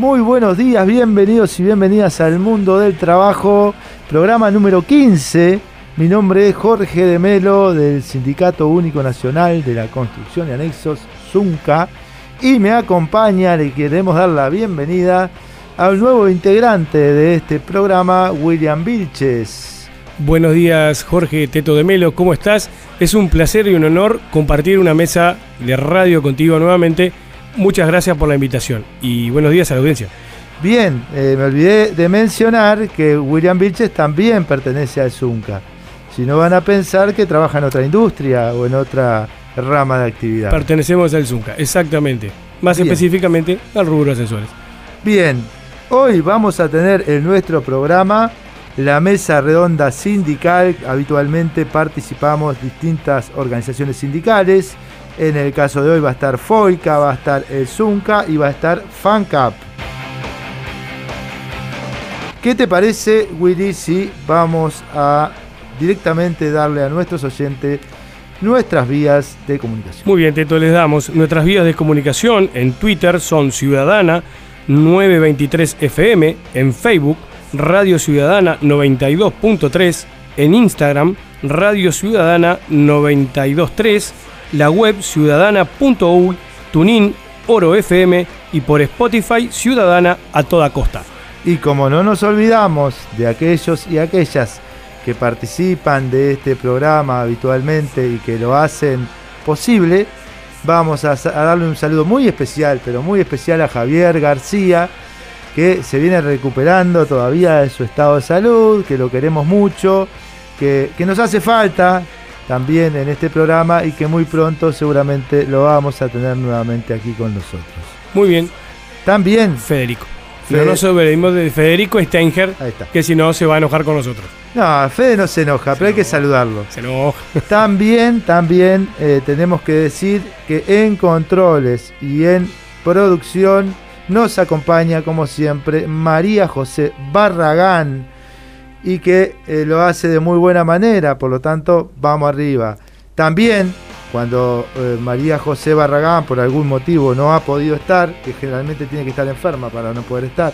Muy buenos días, bienvenidos y bienvenidas al mundo del trabajo, programa número 15. Mi nombre es Jorge de Melo del Sindicato Único Nacional de la Construcción y Anexos, ZUNCA, y me acompaña, le queremos dar la bienvenida al nuevo integrante de este programa, William Vilches. Buenos días, Jorge Teto de Melo, ¿cómo estás? Es un placer y un honor compartir una mesa de radio contigo nuevamente. Muchas gracias por la invitación y buenos días a la audiencia. Bien, eh, me olvidé de mencionar que William Vilches también pertenece al ZUNCA. Si no van a pensar que trabaja en otra industria o en otra rama de actividad. Pertenecemos al Zunca, exactamente. Más Bien. específicamente al rubro ascensores. Bien, hoy vamos a tener en nuestro programa la mesa redonda sindical. Habitualmente participamos distintas organizaciones sindicales. En el caso de hoy va a estar FOICA, va a estar el ZUNCA y va a estar FANCAP. ¿Qué te parece, Willy, si vamos a directamente darle a nuestros oyentes nuestras vías de comunicación? Muy bien, Teto, les damos. Nuestras vías de comunicación en Twitter son Ciudadana 923 FM, en Facebook Radio Ciudadana 92.3, en Instagram Radio Ciudadana 923, la web ciudadana.uy, Tunin, Oro FM y por Spotify Ciudadana a toda costa. Y como no nos olvidamos de aquellos y aquellas que participan de este programa habitualmente y que lo hacen posible, vamos a, darle un saludo muy especial, pero muy especial a Javier García, que se viene recuperando todavía de su estado de salud, que lo queremos mucho, que nos hace falta también en este programa y que muy pronto seguramente lo vamos a tener nuevamente aquí con nosotros. Muy bien, También, Federico. Fede- No nos olvidemos de Federico está. que si no se va a enojar con nosotros. No, Fede no se enoja, pero hay que saludarlo. Se enoja. También, también eh, tenemos que decir que en controles y en producción nos acompaña, como siempre, María José Barragán y que eh, lo hace de muy buena manera, por lo tanto, vamos arriba. También, cuando eh, María José Barragán por algún motivo no ha podido estar, que generalmente tiene que estar enferma para no poder estar,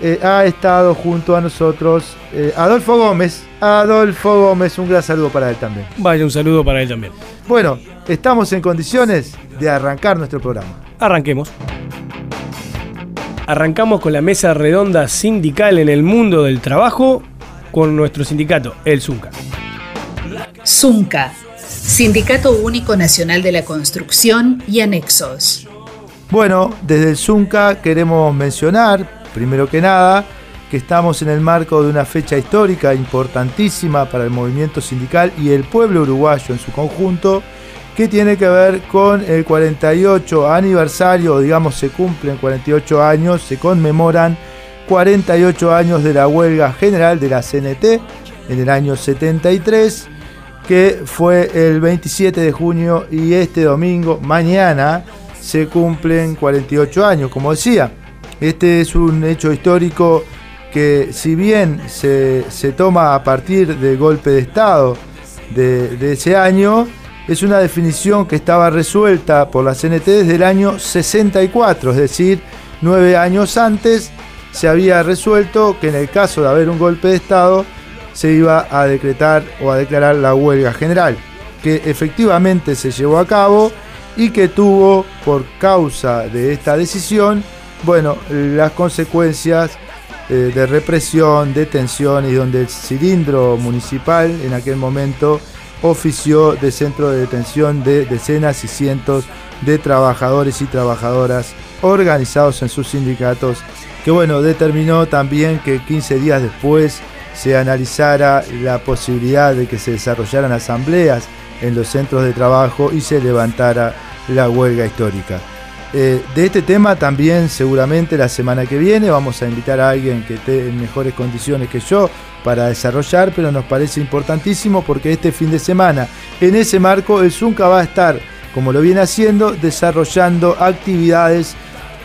eh, ha estado junto a nosotros Adolfo Gómez. Adolfo Gómez, un gran saludo para él también. Vaya un saludo para él también. Bueno, estamos en condiciones de arrancar nuestro programa. Arranquemos. Arrancamos con la mesa redonda sindical en el mundo del trabajo con nuestro sindicato, el ZUNCA. ZUNCA, Sindicato Único Nacional de la Construcción y Anexos. Bueno, desde el ZUNCA queremos mencionar, primero que nada, que estamos en el marco de una fecha histórica importantísima para el movimiento sindical y el pueblo uruguayo en su conjunto, que tiene que ver con el 48 aniversario, digamos se cumplen 48 años, se conmemoran 48 años de la huelga general de la CNT en el año 73, que fue el 27 de junio y este domingo, mañana, se cumplen 48 años, como decía. Este es un hecho histórico que si bien se, se toma a partir del golpe de Estado de ese año, es una definición que estaba resuelta por la CNT desde el año 64, es decir, nueve años antes se había resuelto que en el caso de haber un golpe de Estado se iba a decretar o a declarar la huelga general, que efectivamente se llevó a cabo y que tuvo por causa de esta decisión bueno, las consecuencias eh, de represión, de tensión y donde el cilindro municipal en aquel momento ofició de centro de detención de decenas y cientos de trabajadores y trabajadoras organizados en sus sindicatos, que bueno, determinó también que 15 días después se analizara la posibilidad de que se desarrollaran asambleas en los centros de trabajo y se levantara la huelga histórica. Eh, de este tema también seguramente la semana que viene vamos a invitar a alguien que esté en mejores condiciones que yo para desarrollar, pero nos parece importantísimo porque este fin de semana en ese marco el Zunca va a estar, como lo viene haciendo, desarrollando actividades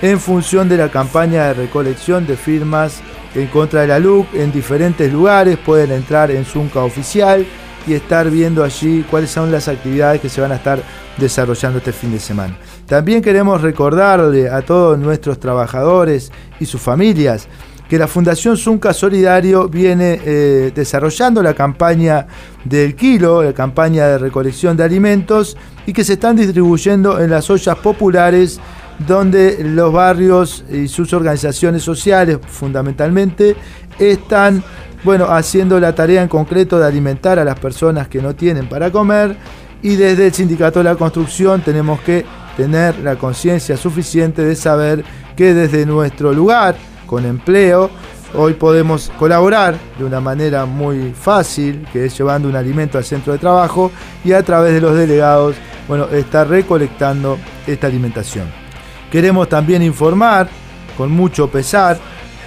en función de la campaña de recolección de firmas en contra de la LUC en diferentes lugares, pueden entrar en Zunca oficial y estar viendo allí cuáles son las actividades que se van a estar desarrollando este fin de semana. También queremos recordarle a todos nuestros trabajadores y sus familias que la Fundación Zunca Solidario viene eh, desarrollando la campaña del kilo, la campaña de recolección de alimentos y que se están distribuyendo en las ollas populares donde los barrios y sus organizaciones sociales fundamentalmente están bueno, haciendo la tarea en concreto de alimentar a las personas que no tienen para comer. Y desde el Sindicato de la Construcción tenemos que tener la conciencia suficiente de saber que desde nuestro lugar, con empleo, hoy podemos colaborar de una manera muy fácil, que es llevando un alimento al centro de trabajo y a través de los delegados, bueno, estar recolectando esta alimentación. Queremos también informar, con mucho pesar,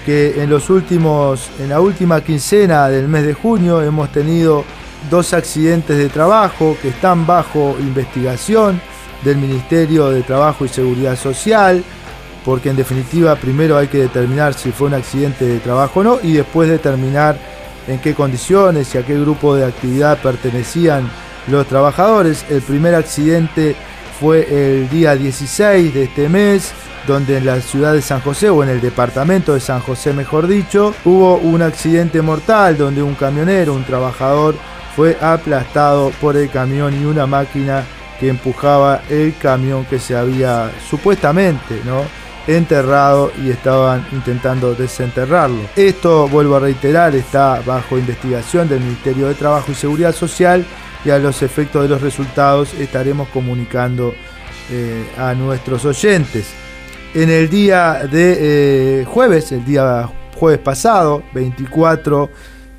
que en los últimos, en la última quincena del mes de junio hemos tenido dos accidentes de trabajo que están bajo investigación del Ministerio de Trabajo y Seguridad Social, porque en definitiva primero hay que determinar si fue un accidente de trabajo o no y después determinar en qué condiciones y a qué grupo de actividad pertenecían los trabajadores. El primer accidente fue el día 16 de este mes donde en la ciudad de San José, o en el departamento de San José mejor dicho, hubo un accidente mortal donde un camionero, un trabajador, fue aplastado por el camión y una máquina que empujaba el camión que se había supuestamente ¿no? enterrado y estaban intentando desenterrarlo. Esto, vuelvo a reiterar, está bajo investigación del Ministerio de Trabajo y Seguridad Social y a los efectos de los resultados estaremos comunicando eh, a nuestros oyentes en el día de eh, jueves, el día jueves pasado, 24,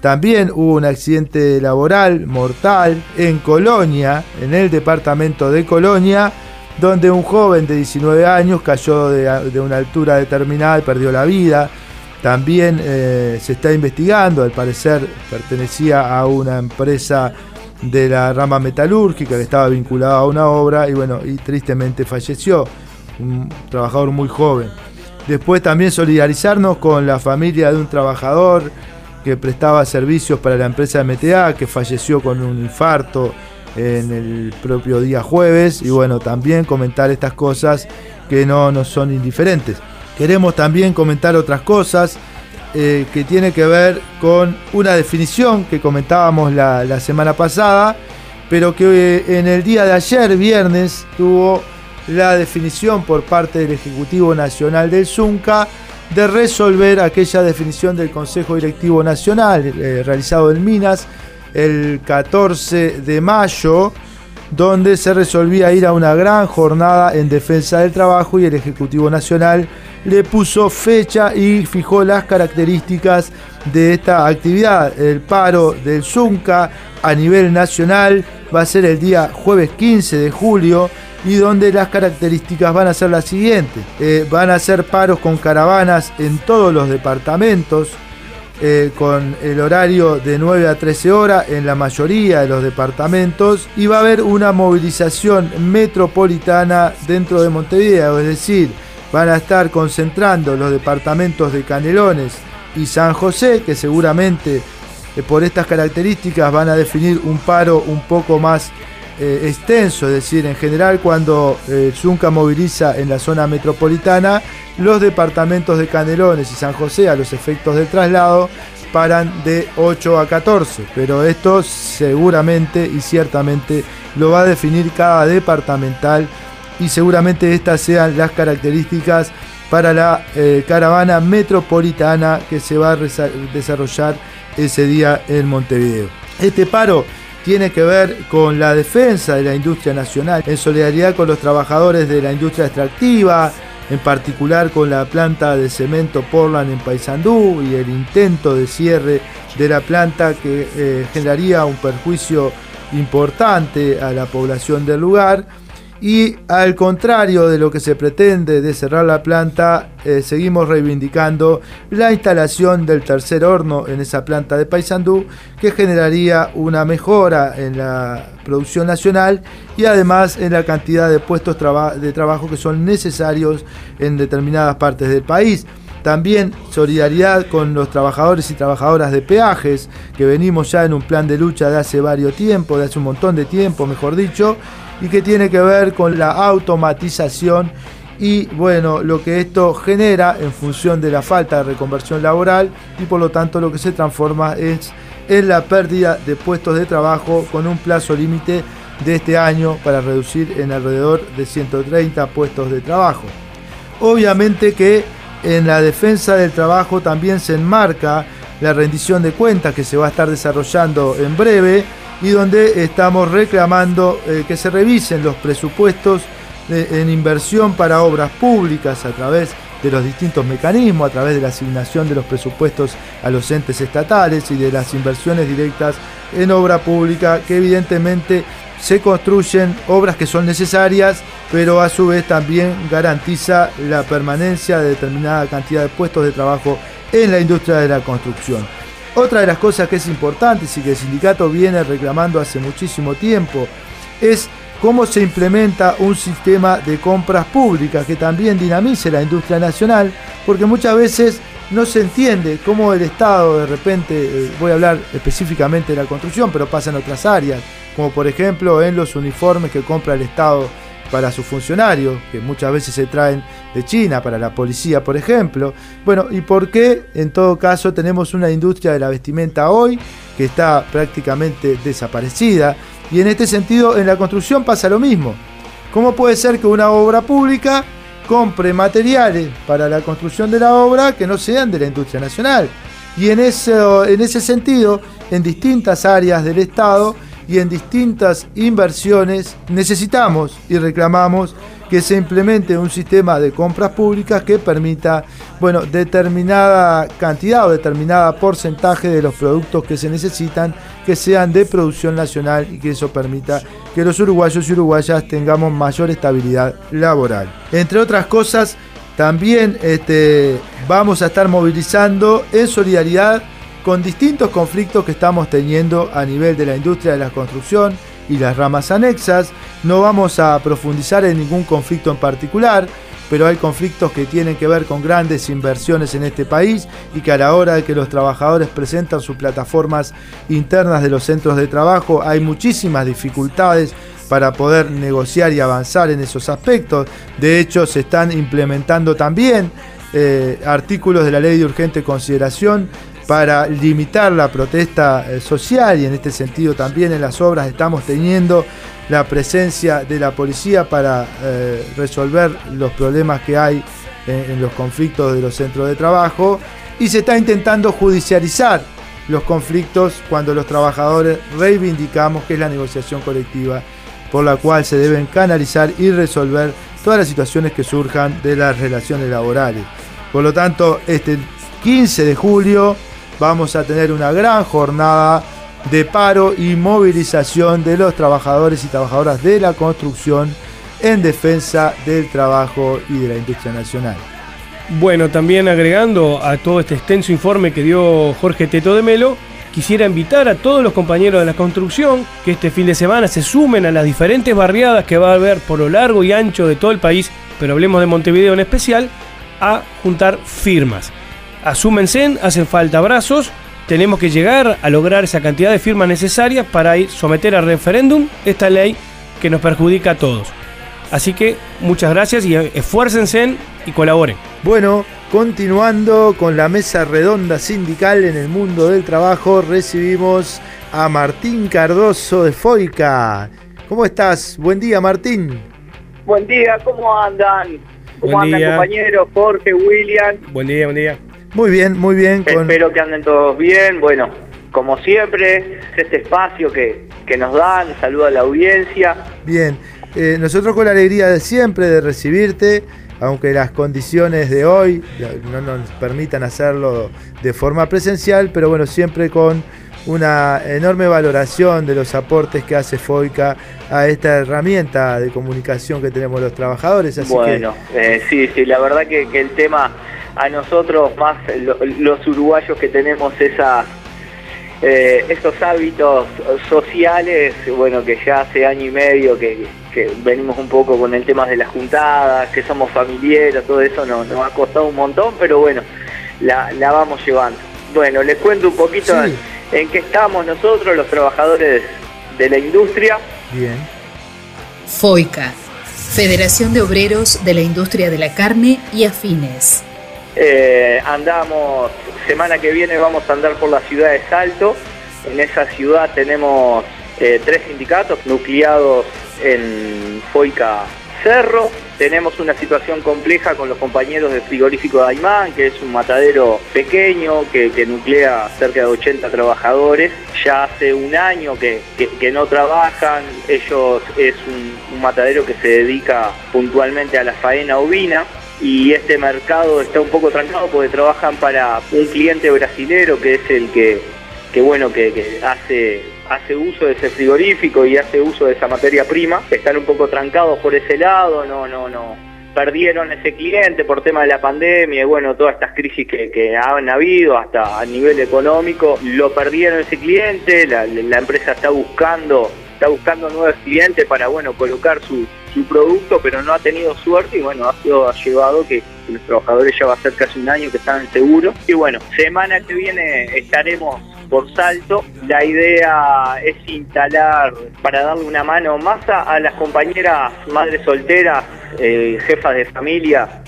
también hubo un accidente laboral mortal en Colonia, en el departamento de Colonia, donde un joven de 19 años cayó de, una altura determinada y perdió la vida. También eh, se está investigando, al parecer pertenecía a una empresa de la rama metalúrgica que estaba vinculada a una obra y bueno, y tristemente falleció un trabajador muy joven. Después también solidarizarnos con la familia de un trabajador que prestaba servicios para la empresa MTA, que falleció con un infarto en el propio día jueves. Y bueno, también comentar estas cosas que no nos son indiferentes. Queremos también comentar otras cosas eh, que tiene que ver con una definición que comentábamos la, la semana pasada, pero que eh, en el día de ayer, viernes, tuvo la definición por parte del Ejecutivo Nacional del Zunca de resolver aquella definición del Consejo Directivo Nacional eh, realizado en Minas el 14 de mayo, donde se resolvía ir a una gran jornada en defensa del trabajo y el Ejecutivo Nacional le puso fecha y fijó las características de esta actividad. El paro del Zunca a nivel nacional va a ser el día jueves 15 de julio y donde las características van a ser las siguientes. Eh, van a ser paros con caravanas en todos los departamentos, eh, con el horario de 9 a 13 horas en la mayoría de los departamentos y va a haber una movilización metropolitana dentro de Montevideo, es decir, van a estar concentrando los departamentos de Canelones y San José, que seguramente eh, por estas características van a definir un paro un poco más eh, extenso, es decir, en general cuando eh, Zunca moviliza en la zona metropolitana, los departamentos de Canelones y San José a los efectos del traslado paran de 8 a 14, pero esto seguramente y ciertamente lo va a definir cada departamental y seguramente estas sean las características para la eh, caravana metropolitana que se va a desarrollar ese día en Montevideo. Este paro tiene que ver con la defensa de la industria nacional, en solidaridad con los trabajadores de la industria extractiva, en particular con la planta de cemento Portland en Paysandú y el intento de cierre de la planta que eh, generaría un perjuicio importante a la población del lugar. Y al contrario de lo que se pretende de cerrar la planta, eh, seguimos reivindicando la instalación del tercer horno en esa planta de Paysandú, que generaría una mejora en la producción nacional y además en la cantidad de puestos de trabajo que son necesarios en determinadas partes del país. También solidaridad con los trabajadores y trabajadoras de peajes, que venimos ya en un plan de lucha de hace varios tiempos, de hace un montón de tiempo, mejor dicho, y que tiene que ver con la automatización y bueno, lo que esto genera en función de la falta de reconversión laboral y por lo tanto lo que se transforma es en la pérdida de puestos de trabajo con un plazo límite de este año para reducir en alrededor de 130 puestos de trabajo. Obviamente que en la defensa del trabajo también se enmarca la rendición de cuentas que se va a estar desarrollando en breve y donde estamos reclamando eh, que se revisen los presupuestos en inversión para obras públicas a través de los distintos mecanismos, a través de la asignación de los presupuestos a los entes estatales y de las inversiones directas en obra pública, que evidentemente se construyen obras que son necesarias, pero a su vez también garantiza la permanencia de determinada cantidad de puestos de trabajo en la industria de la construcción. Otra de las cosas que es importante y que el sindicato viene reclamando hace muchísimo tiempo es cómo se implementa un sistema de compras públicas que también dinamice la industria nacional, porque muchas veces no se entiende cómo el Estado de repente, eh, voy a hablar específicamente de la construcción, pero pasa en otras áreas, como por ejemplo en los uniformes que compra el Estado para sus funcionarios, que muchas veces se traen de China, para la policía, por ejemplo. Bueno, ¿y por qué en todo caso tenemos una industria de la vestimenta hoy que está prácticamente desaparecida? Y en este sentido, en la construcción pasa lo mismo. ¿Cómo puede ser que una obra pública compre materiales para la construcción de la obra que no sean de la industria nacional? Y en ese, en ese sentido, en distintas áreas del Estado, y en distintas inversiones necesitamos y reclamamos que se implemente un sistema de compras públicas que permita, bueno, determinada cantidad o determinada porcentaje de los productos que se necesitan que sean de producción nacional y que eso permita que los uruguayos y uruguayas tengamos mayor estabilidad laboral. Entre otras cosas, también este, vamos a estar movilizando en solidaridad con distintos conflictos que estamos teniendo a nivel de la industria de la construcción y las ramas anexas. No vamos a profundizar en ningún conflicto en particular, pero hay conflictos que tienen que ver con grandes inversiones en este país y que a la hora de que los trabajadores presentan sus plataformas internas de los centros de trabajo hay muchísimas dificultades para poder negociar y avanzar en esos aspectos. De hecho, se están implementando también eh, artículos de la ley de urgente consideración para limitar la protesta eh, social y en este sentido también en las obras estamos teniendo la presencia de la policía para eh, resolver los problemas que hay en, los conflictos de los centros de trabajo y se está intentando judicializar los conflictos cuando los trabajadores reivindicamos que es la negociación colectiva por la cual se deben canalizar y resolver todas las situaciones que surjan de las relaciones laborales. Por lo tanto, este 15 de julio vamos a tener una gran jornada de paro y movilización de los trabajadores y trabajadoras de la construcción en defensa del trabajo y de la industria nacional. Bueno, también agregando a todo este extenso informe que dio Jorge Teto de Melo, quisiera invitar a todos los compañeros de la construcción que este fin de semana se sumen a las diferentes barriadas que va a haber por lo largo y ancho de todo el país, pero hablemos de Montevideo en especial, a juntar firmas asúmense, hacen falta brazos, tenemos que llegar a lograr esa cantidad de firmas necesarias para ir someter a referéndum esta ley que nos perjudica a todos. Así que muchas gracias y esfuércense y colaboren. Bueno, continuando con la mesa redonda sindical en el mundo del trabajo, recibimos a Martín Cardoso de Foica. ¿Cómo estás? Buen día, Martín. Buen día, ¿cómo andan? ¿Cómo Buen andan día. compañeros? Jorge, William. Buen día, buen día. Muy bien, muy bien. Con... Espero que anden todos bien. Bueno, como siempre, este espacio que, que nos dan, saludo a la audiencia. Bien, eh, nosotros con la alegría de siempre de recibirte, aunque las condiciones de hoy no nos permitan hacerlo de forma presencial, pero bueno, siempre con una enorme valoración de los aportes que hace FOICA a esta herramienta de comunicación que tenemos los trabajadores. Así bueno, eh, sí, sí, la verdad que, que el tema a nosotros, más lo- los uruguayos que tenemos esas eh, esos hábitos sociales, bueno, que ya hace año y medio que, que venimos un poco con el tema de las juntadas, que somos familiares, todo eso nos, nos ha costado un montón, pero bueno, la, la vamos llevando. Bueno, les cuento un poquito Sí. En, qué estamos nosotros, los trabajadores de la industria. bien, FOICA, Federación de Obreros de la Industria de la Carne y Afines. Eh, andamos, semana que viene vamos a andar por la ciudad de Salto. En esa ciudad tenemos eh, tres sindicatos nucleados en Foica Cerro. Tenemos una situación compleja con los compañeros del frigorífico de Aymán, que es un matadero pequeño que, nuclea cerca de 80 trabajadores. Ya hace un año que, que- no trabajan. Ellos es un, matadero que se dedica puntualmente a la faena ovina y este mercado está un poco trancado porque trabajan para un cliente brasilero que es el que, que bueno, que hace, hace uso de ese frigorífico y hace uso de esa materia prima. Están un poco trancados por ese lado, no, no, no. Perdieron ese cliente por tema de la pandemia y bueno, todas estas crisis que, que han habido hasta a nivel económico, lo perdieron ese cliente, la, la empresa está buscando está buscando nuevos clientes para bueno colocar su, su producto, pero no ha tenido suerte y bueno, ha sido llevado que los trabajadores ya va a ser casi un año que están en seguro. Y bueno, semana que viene estaremos por salto. La idea es instalar para darle una mano más a, a las compañeras madres solteras, eh, jefas de familia,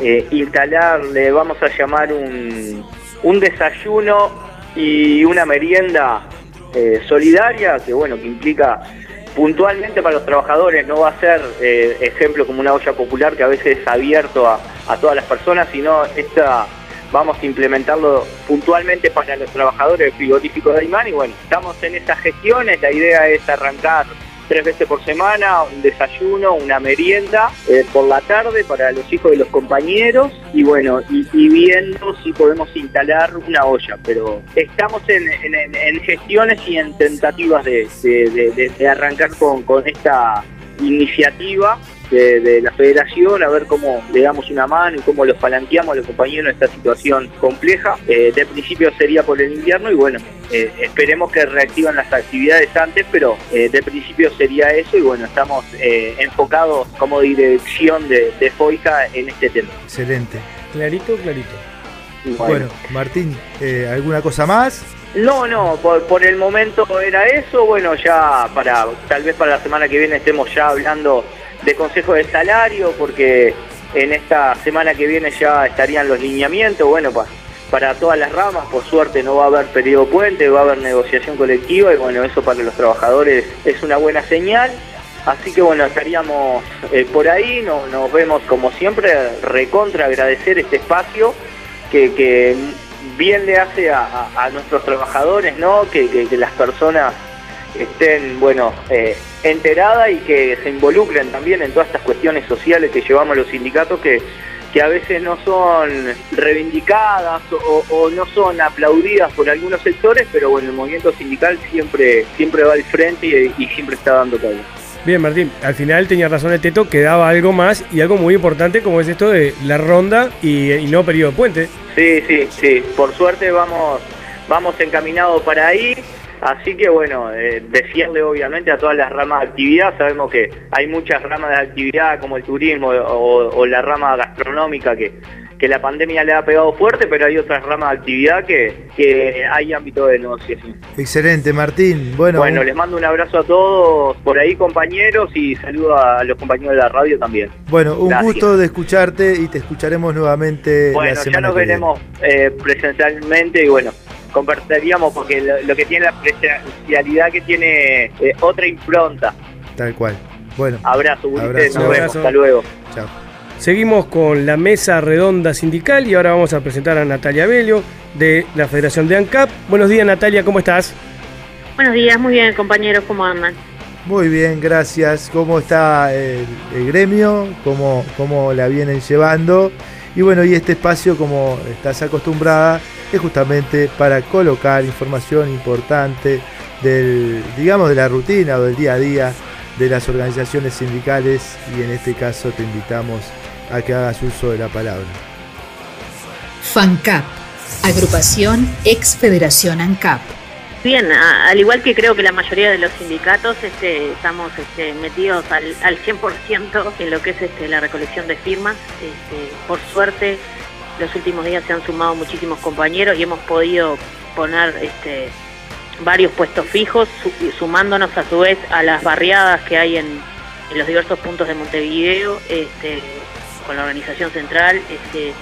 eh, instalar, le vamos a llamar un, un desayuno y una merienda eh, solidaria, que bueno, que implica puntualmente para los trabajadores, no va a ser eh, ejemplo como una olla popular que a veces es abierto a, todas las personas, sino esta vamos a implementarlo puntualmente para los trabajadores del frigorífico de Aymán y bueno, estamos en esas gestiones, la idea es arrancar tres veces por semana, un desayuno, una merienda eh, por la tarde para los hijos de los compañeros. Y bueno, y, viendo si podemos instalar una olla, pero estamos en, en- gestiones y en tentativas de- de- de arrancar con, con esta iniciativa de, de la federación, a ver cómo le damos una mano y cómo los palanqueamos a los compañeros en esta situación compleja. Eh, de principio sería por el invierno y bueno, eh, esperemos que reactivan las actividades antes, pero eh, de principio sería eso y bueno, estamos eh, enfocados como dirección de, de FOICA en este tema. excelente. Clarito, clarito. Y Bueno, Martín, eh, ¿alguna cosa más? No, no, por, por el momento era eso. Bueno, ya para tal vez para la semana que viene estemos ya hablando de consejo de salario, porque en esta semana que viene ya estarían los lineamientos. Bueno, pa- para todas las ramas, por suerte no va a haber periodo puente, va a haber negociación colectiva y bueno, eso para los trabajadores es una buena señal. Así que bueno, estaríamos eh, por ahí, no- nos vemos como siempre, recontra agradecer este espacio que, que bien le hace a, a- nuestros trabajadores, ¿no? Que- que las personas estén, bueno, eh, enteradas y que se involucren también en todas estas cuestiones sociales que llevamos los sindicatos que, que a veces no son reivindicadas o, o no son aplaudidas por algunos sectores, pero bueno, el movimiento sindical siempre, siempre va al frente y, y siempre está dando cabida. Bien, Martín, al final tenía razón el Teto, quedaba algo más y algo muy importante como es esto de la ronda y, y no periodo puente. Sí, sí, sí. Por suerte vamos, vamos encaminados para ahí. Así que bueno, eh, obviamente a todas las ramas de actividad, sabemos que hay muchas ramas de actividad como el turismo o, o la rama gastronómica que, que la pandemia le ha pegado fuerte, pero hay otras ramas de actividad que, que hay ámbito de negociación. Excelente, Martín. Bueno, Bueno, les mando un abrazo a todos por ahí compañeros y saludo a los compañeros de la radio también. bueno, un gracias. gusto de escucharte y te escucharemos nuevamente la Bueno, ya semana nos que viene. veremos eh, presencialmente y bueno, conversaríamos porque lo, lo que tiene la presencialidad que tiene eh, otra impronta. Tal cual. Bueno, Abrazo, Ulises, Abrazo. nos vemos, hasta luego. chao. Seguimos con la mesa redonda sindical y ahora vamos a presentar a Natalia Bello de la Federación de ANCAP. Buenos días Natalia, ¿cómo estás? Buenos días, muy bien compañeros, ¿cómo andan? Muy bien, gracias. ¿Cómo está el, gremio? ¿Cómo, ¿Cómo la vienen llevando? Y bueno, y este espacio, como estás acostumbrada, es justamente para colocar información importante del, digamos, de la rutina o del día a día de las organizaciones sindicales y en este caso te invitamos a que hagas uso de la palabra. FANCAP, agrupación ex Federación ANCAP. Bien, al igual que creo que la mayoría de los sindicatos este, estamos este, metidos al, al 100% en lo que es este, la recolección de firmas. Este, por suerte, los últimos días se han sumado muchísimos compañeros y hemos podido poner este, varios puestos fijos, sumándonos a su vez a las barriadas que hay en, los diversos puntos de Montevideo, este, con la organización central. Este,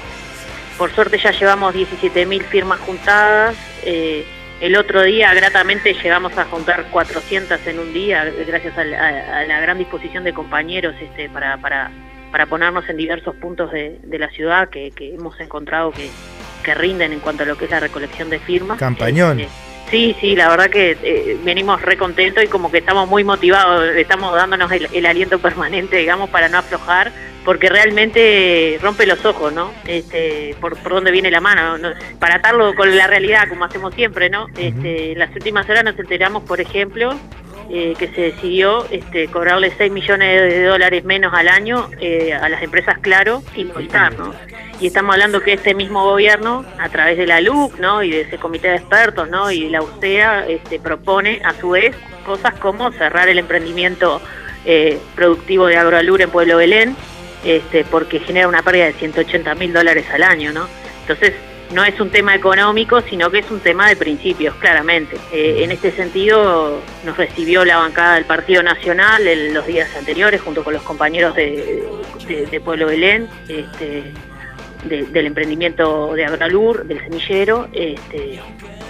por suerte ya llevamos 17.000 firmas juntadas. Eh, el otro día, gratamente, llegamos a juntar 400 en un día, gracias a la, gran disposición de compañeros este, para, para, para ponernos en diversos puntos de, la ciudad que, hemos encontrado que, que, rinden en cuanto a lo que es la recolección de firmas. Campañón. Este, Sí, sí, la verdad que eh, venimos re contentos y como que estamos muy motivados, estamos dándonos el, aliento permanente, digamos, para no aflojar, porque realmente rompe los ojos, ¿no? Este, por, por dónde viene la mano, para atarlo con la realidad, como hacemos siempre, ¿no? Este, las últimas horas nos enteramos, por ejemplo, eh, que se decidió este, cobrarle 6 millones de dólares menos al año eh, a las empresas Claro y Movistar, ¿no? Y estamos hablando que este mismo gobierno, a través de la LUC, ¿no? Y de ese comité de expertos, ¿no? Y la UCEA, este, propone a su vez cosas como cerrar el emprendimiento eh, productivo de Agroalur en Pueblo Belén, este, porque genera una pérdida de 180 mil dólares al año, ¿no? Entonces, no es un tema económico, sino que es un tema de principios, claramente. Eh, en este sentido, nos recibió la bancada del Partido Nacional en los días anteriores, junto con los compañeros de, Pueblo Belén, este, del emprendimiento de Abralur, del semillero. Este,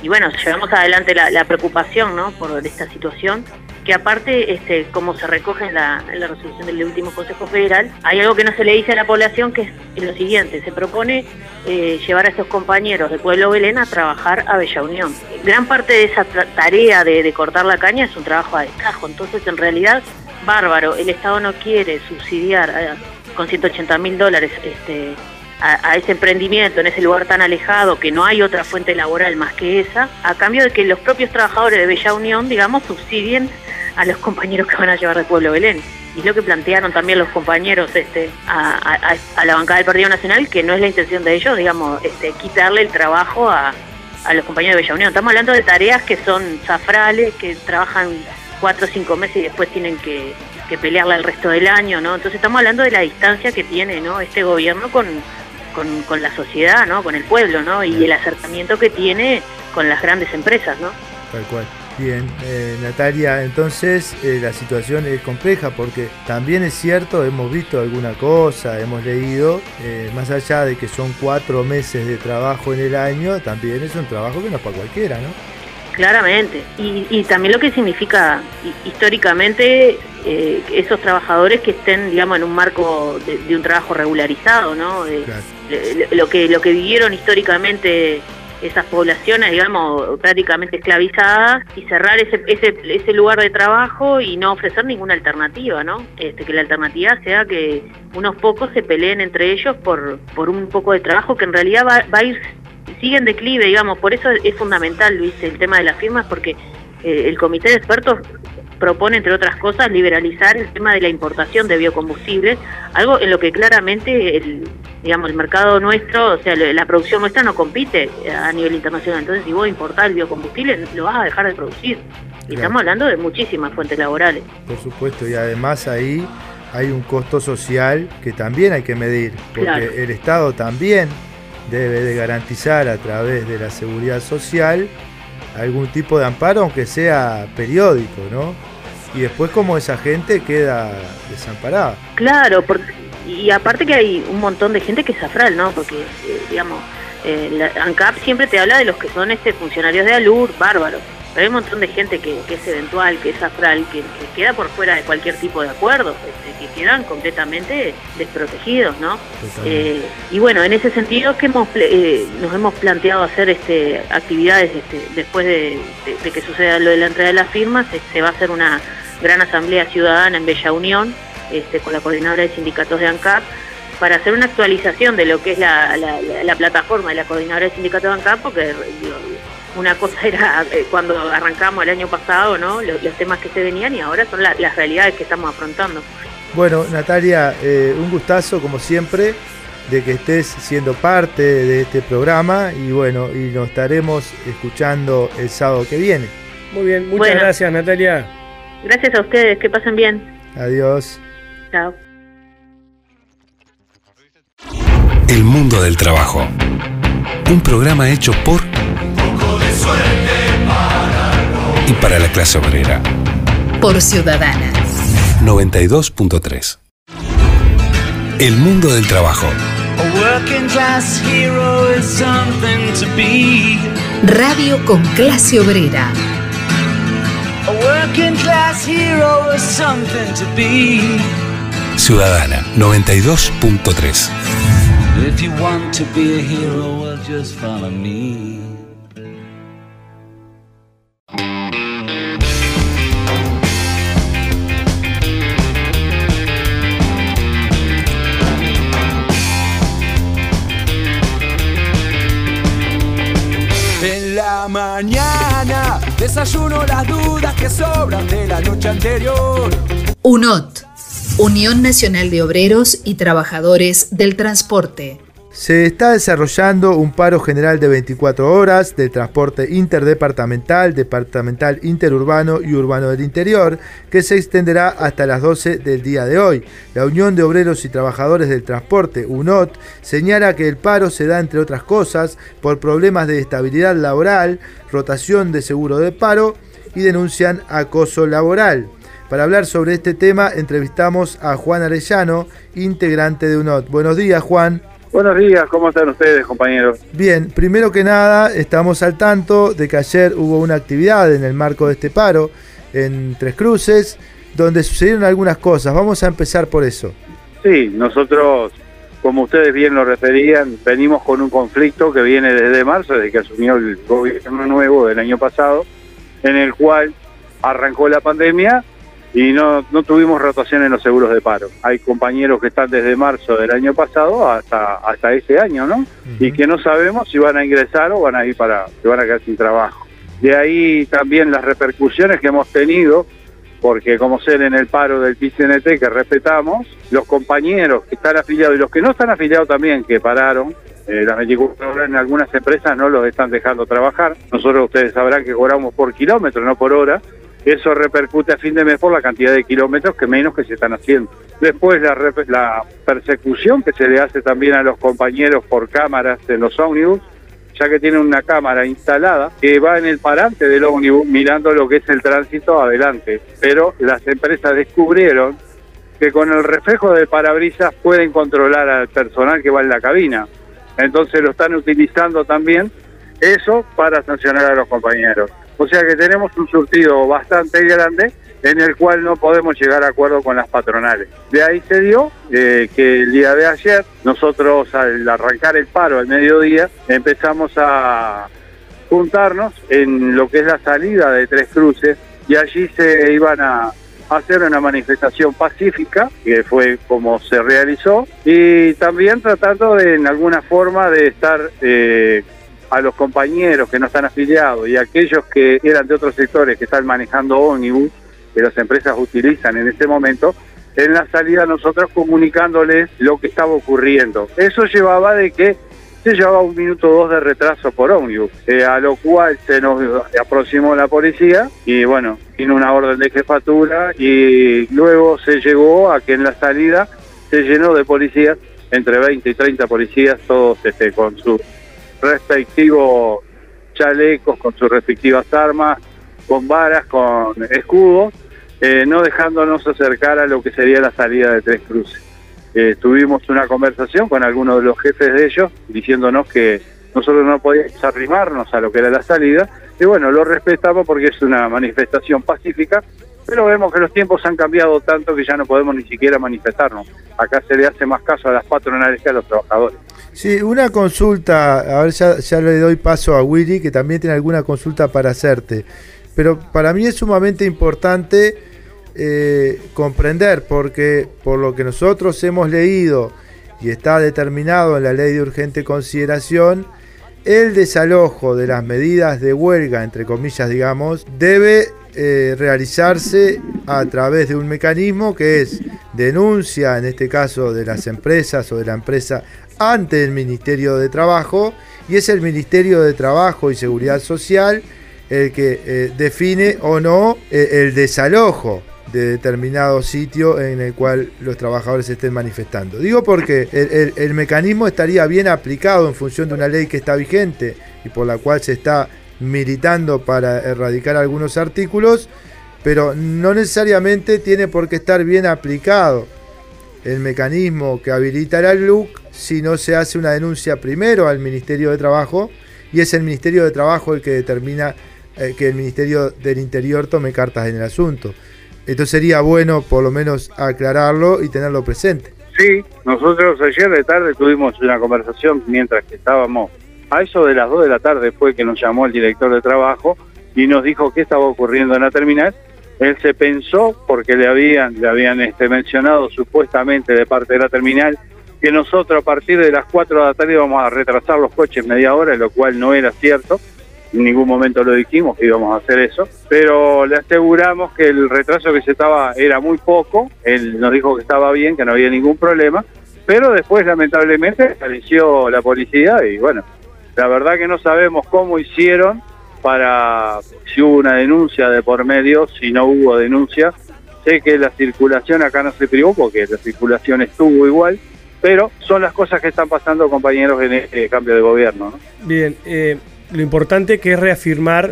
y bueno, llevamos adelante la, la preocupación ¿no? por esta situación que aparte, este, como se recoge en la, resolución del último Consejo Federal, hay algo que no se le dice a la población que es lo siguiente, se propone eh, llevar a estos compañeros de Pueblo Belén a trabajar a Bella Unión. Gran parte de esa tarea de, cortar la caña es un trabajo a destajo, entonces en realidad, bárbaro, el Estado no quiere subsidiar eh, con 180 mil dólares este, a, ese emprendimiento en ese lugar tan alejado que no hay otra fuente laboral más que esa, a cambio de que los propios trabajadores de Bella Unión, digamos, subsidien a los compañeros que van a llevar de Pueblo Belén. Y es lo que plantearon también los compañeros este, a, la bancada del Partido Nacional, que no es la intención de ellos, digamos, este, quitarle el trabajo a, los compañeros de Bella Unión. Estamos hablando de tareas que son zafrales, que trabajan cuatro o cinco meses y después tienen que, que pelearla el resto del año, ¿no? Entonces estamos hablando de la distancia que tiene, ¿no? Este gobierno con, con, con la sociedad, ¿no? Con el pueblo, ¿no? Y el acercamiento que tiene con las grandes empresas, ¿no? Tal cual. Bien, eh, Natalia, entonces eh, la situación es compleja porque también es cierto, hemos visto alguna cosa, hemos leído, eh, más allá de que son cuatro meses de trabajo en el año, también es un trabajo que no es para cualquiera, ¿no? Claramente, y, también lo que significa históricamente esos trabajadores que estén, digamos, en un marco de, un trabajo regularizado, ¿no? Lo, que, lo que vivieron históricamente esas poblaciones, digamos, prácticamente esclavizadas y cerrar ese, ese, ese lugar de trabajo y no ofrecer ninguna alternativa, ¿no? Este, que la alternativa sea que unos pocos se peleen entre ellos por, por un poco de trabajo que en realidad va, va a ir, sigue en declive, digamos, por eso es fundamental, Luis, el tema de las firmas, porque eh, el comité de expertos propone, entre otras cosas, liberalizar el tema de la importación de biocombustibles, algo en lo que claramente el, digamos, el mercado nuestro, o sea, la producción nuestra no compite a nivel internacional. Entonces, si vos importás el biocombustible, lo vas a dejar de producir. Y estamos hablando de muchísimas fuentes laborales. Por supuesto, y además ahí hay un costo social que también hay que medir, porque el Estado también debe de garantizar a través de la seguridad social algún tipo de amparo, aunque sea periódico, ¿no? Y después como esa gente queda desamparada. Claro, y aparte que hay un montón de gente que es afral, ¿no? Porque, eh, digamos, eh, la ANCAP siempre te habla de los que son este funcionarios de ALUR, bárbaros. Pero hay un montón de gente que, es eventual, que es astral, que, queda por fuera de cualquier tipo de acuerdo, este, que quedan completamente desprotegidos, ¿no? Eh, y bueno, en ese sentido es que hemos, eh, nos hemos planteado hacer este, actividades este, después de, que suceda lo de la entrega de las firmas, se va a hacer una gran asamblea ciudadana en Bella Unión, este, con la coordinadora de sindicatos de ANCAP, para hacer una actualización de lo que es la, plataforma de la coordinadora de sindicatos de ANCAP, porque una cosa era eh, cuando arrancamos el año pasado, ¿no? Los, temas que se venían y ahora son las realidades que estamos afrontando. Bueno, Natalia, eh, un gustazo como siempre de que estés siendo parte de este programa y bueno, y nos estaremos escuchando el sábado que viene. Muy bien, muchas gracias Natalia. Gracias a ustedes, que pasen bien. Adiós. Chao. El mundo del trabajo. Un programa hecho por y para la clase obrera. Por Ciudadana. 92.3. El mundo del trabajo. Radio con clase obrera. Ciudadana 92.3. If you want to be a hero, well, just follow me. En la mañana desayuno las dudas que sobran de la noche anterior. UNOT Unión Nacional de Obreros y Trabajadores del Transporte. Se está desarrollando un paro general de 24 horas de transporte interdepartamental, departamental interurbano y urbano del interior, que se extenderá hasta las 12 del día de hoy. La Unión de Obreros y Trabajadores del Transporte, UNOT, señala que el paro se da, entre otras cosas, por problemas de estabilidad laboral, rotación de seguro de paro y denuncian acoso laboral. Para hablar sobre este tema entrevistamos a Juan Arellano, integrante de UNOT. Buenos días, Juan. Buenos días, ¿cómo están ustedes, compañeros? Bien, primero que nada, estamos al tanto de que ayer hubo una actividad en el marco de este paro en Tres Cruces, donde sucedieron algunas cosas. Vamos a empezar por eso. Sí, nosotros, como ustedes bien lo referían, venimos con un conflicto que viene desde marzo, desde que asumió el gobierno nuevo del año pasado, en el cual arrancó la pandemia y no, no tuvimos rotación en los seguros de paro. Hay compañeros que están desde marzo del año pasado hasta hasta ese año, ¿no? Y que no sabemos si van a ingresar o van a ir para, que van a quedar sin trabajo. De ahí también las repercusiones que hemos tenido, porque como ser en el paro del PCNT que respetamos, los compañeros que están afiliados y los que no están afiliados también, que pararon, eh, las 24 horas en algunas empresas no los están dejando trabajar. Nosotros ustedes sabrán que cobramos por kilómetro, no por hora eso repercute a fin de mes por la cantidad de kilómetros que menos que se están haciendo. Después la, la persecución que se le hace también a los compañeros por cámaras en los ómnibus, ya que tienen una cámara instalada que va en el parante del ómnibus mirando lo que es el tránsito adelante. Pero las empresas descubrieron que con el reflejo del parabrisas pueden controlar al personal que va en la cabina. Entonces lo están utilizando también eso para sancionar a los compañeros. O sea que tenemos un surtido bastante grande en el cual no podemos llegar a acuerdo con las patronales. De ahí se dio eh, que el día de ayer nosotros al arrancar el paro al mediodía empezamos a juntarnos en lo que es la salida de Tres Cruces y allí se iban a hacer una manifestación pacífica, que fue como se realizó, y también tratando de en alguna forma de estar eh, a los compañeros que no están afiliados y aquellos que eran de otros sectores que están manejando ómnibus, que las empresas utilizan en este momento, en la salida nosotros comunicándoles lo que estaba ocurriendo. Eso llevaba de que se llevaba un minuto o dos de retraso por ómnibus, eh, a lo cual se nos aproximó la policía y bueno, vino una orden de jefatura y luego se llegó a que en la salida se llenó de policías, entre 20 y 30 policías, todos este, con su respectivos chalecos con sus respectivas armas, con varas, con escudos, eh, no dejándonos acercar a lo que sería la salida de Tres Cruces. Eh, tuvimos una conversación con algunos de los jefes de ellos diciéndonos que nosotros no podíamos arrimarnos a lo que era la salida, y bueno, lo respetamos porque es una manifestación pacífica, pero vemos que los tiempos han cambiado tanto que ya no podemos ni siquiera manifestarnos. Acá se le hace más caso a las patronales que a los trabajadores. Sí, una consulta, a ver, ya, le doy paso a Willy, que también tiene alguna consulta para hacerte, pero para mí es sumamente importante eh, comprender, porque por lo que nosotros hemos leído y está determinado en la ley de urgente consideración, el desalojo de las medidas de huelga, entre comillas, digamos, debe eh, realizarse a través de un mecanismo que es denuncia, en este caso de las empresas o de la empresa, ante el Ministerio de Trabajo, y es el Ministerio de Trabajo y Seguridad Social el que eh, define o no eh, el desalojo de determinado sitio en el cual los trabajadores estén manifestando. Digo porque el, mecanismo estaría bien aplicado en función de una ley que está vigente y por la cual se está militando para erradicar algunos artículos, pero no necesariamente tiene por qué estar bien aplicado el mecanismo que habilita el LUC si no se hace una denuncia primero al Ministerio de Trabajo y es el Ministerio de Trabajo el que determina eh, que el Ministerio del Interior tome cartas en el asunto. Entonces sería bueno por lo menos aclararlo y tenerlo presente. Sí, nosotros ayer de tarde tuvimos una conversación mientras que estábamos, a eso de las 2 de la tarde fue que nos llamó el director de trabajo y nos dijo qué estaba ocurriendo en la terminal. Él se pensó, porque le habían, le habían este, mencionado supuestamente de parte de la terminal, que nosotros a partir de las 4 de la tarde íbamos a retrasar los coches media hora, lo cual no era cierto en ningún momento lo dijimos que íbamos a hacer eso, pero le aseguramos que el retraso que se estaba era muy poco, él nos dijo que estaba bien, que no había ningún problema, pero después lamentablemente apareció la policía y bueno, la verdad que no sabemos cómo hicieron para si hubo una denuncia de por medio, si no hubo denuncia, sé que la circulación acá no se privó porque la circulación estuvo igual, pero son las cosas que están pasando compañeros en este cambio de gobierno. Bien, eh, lo importante que es reafirmar,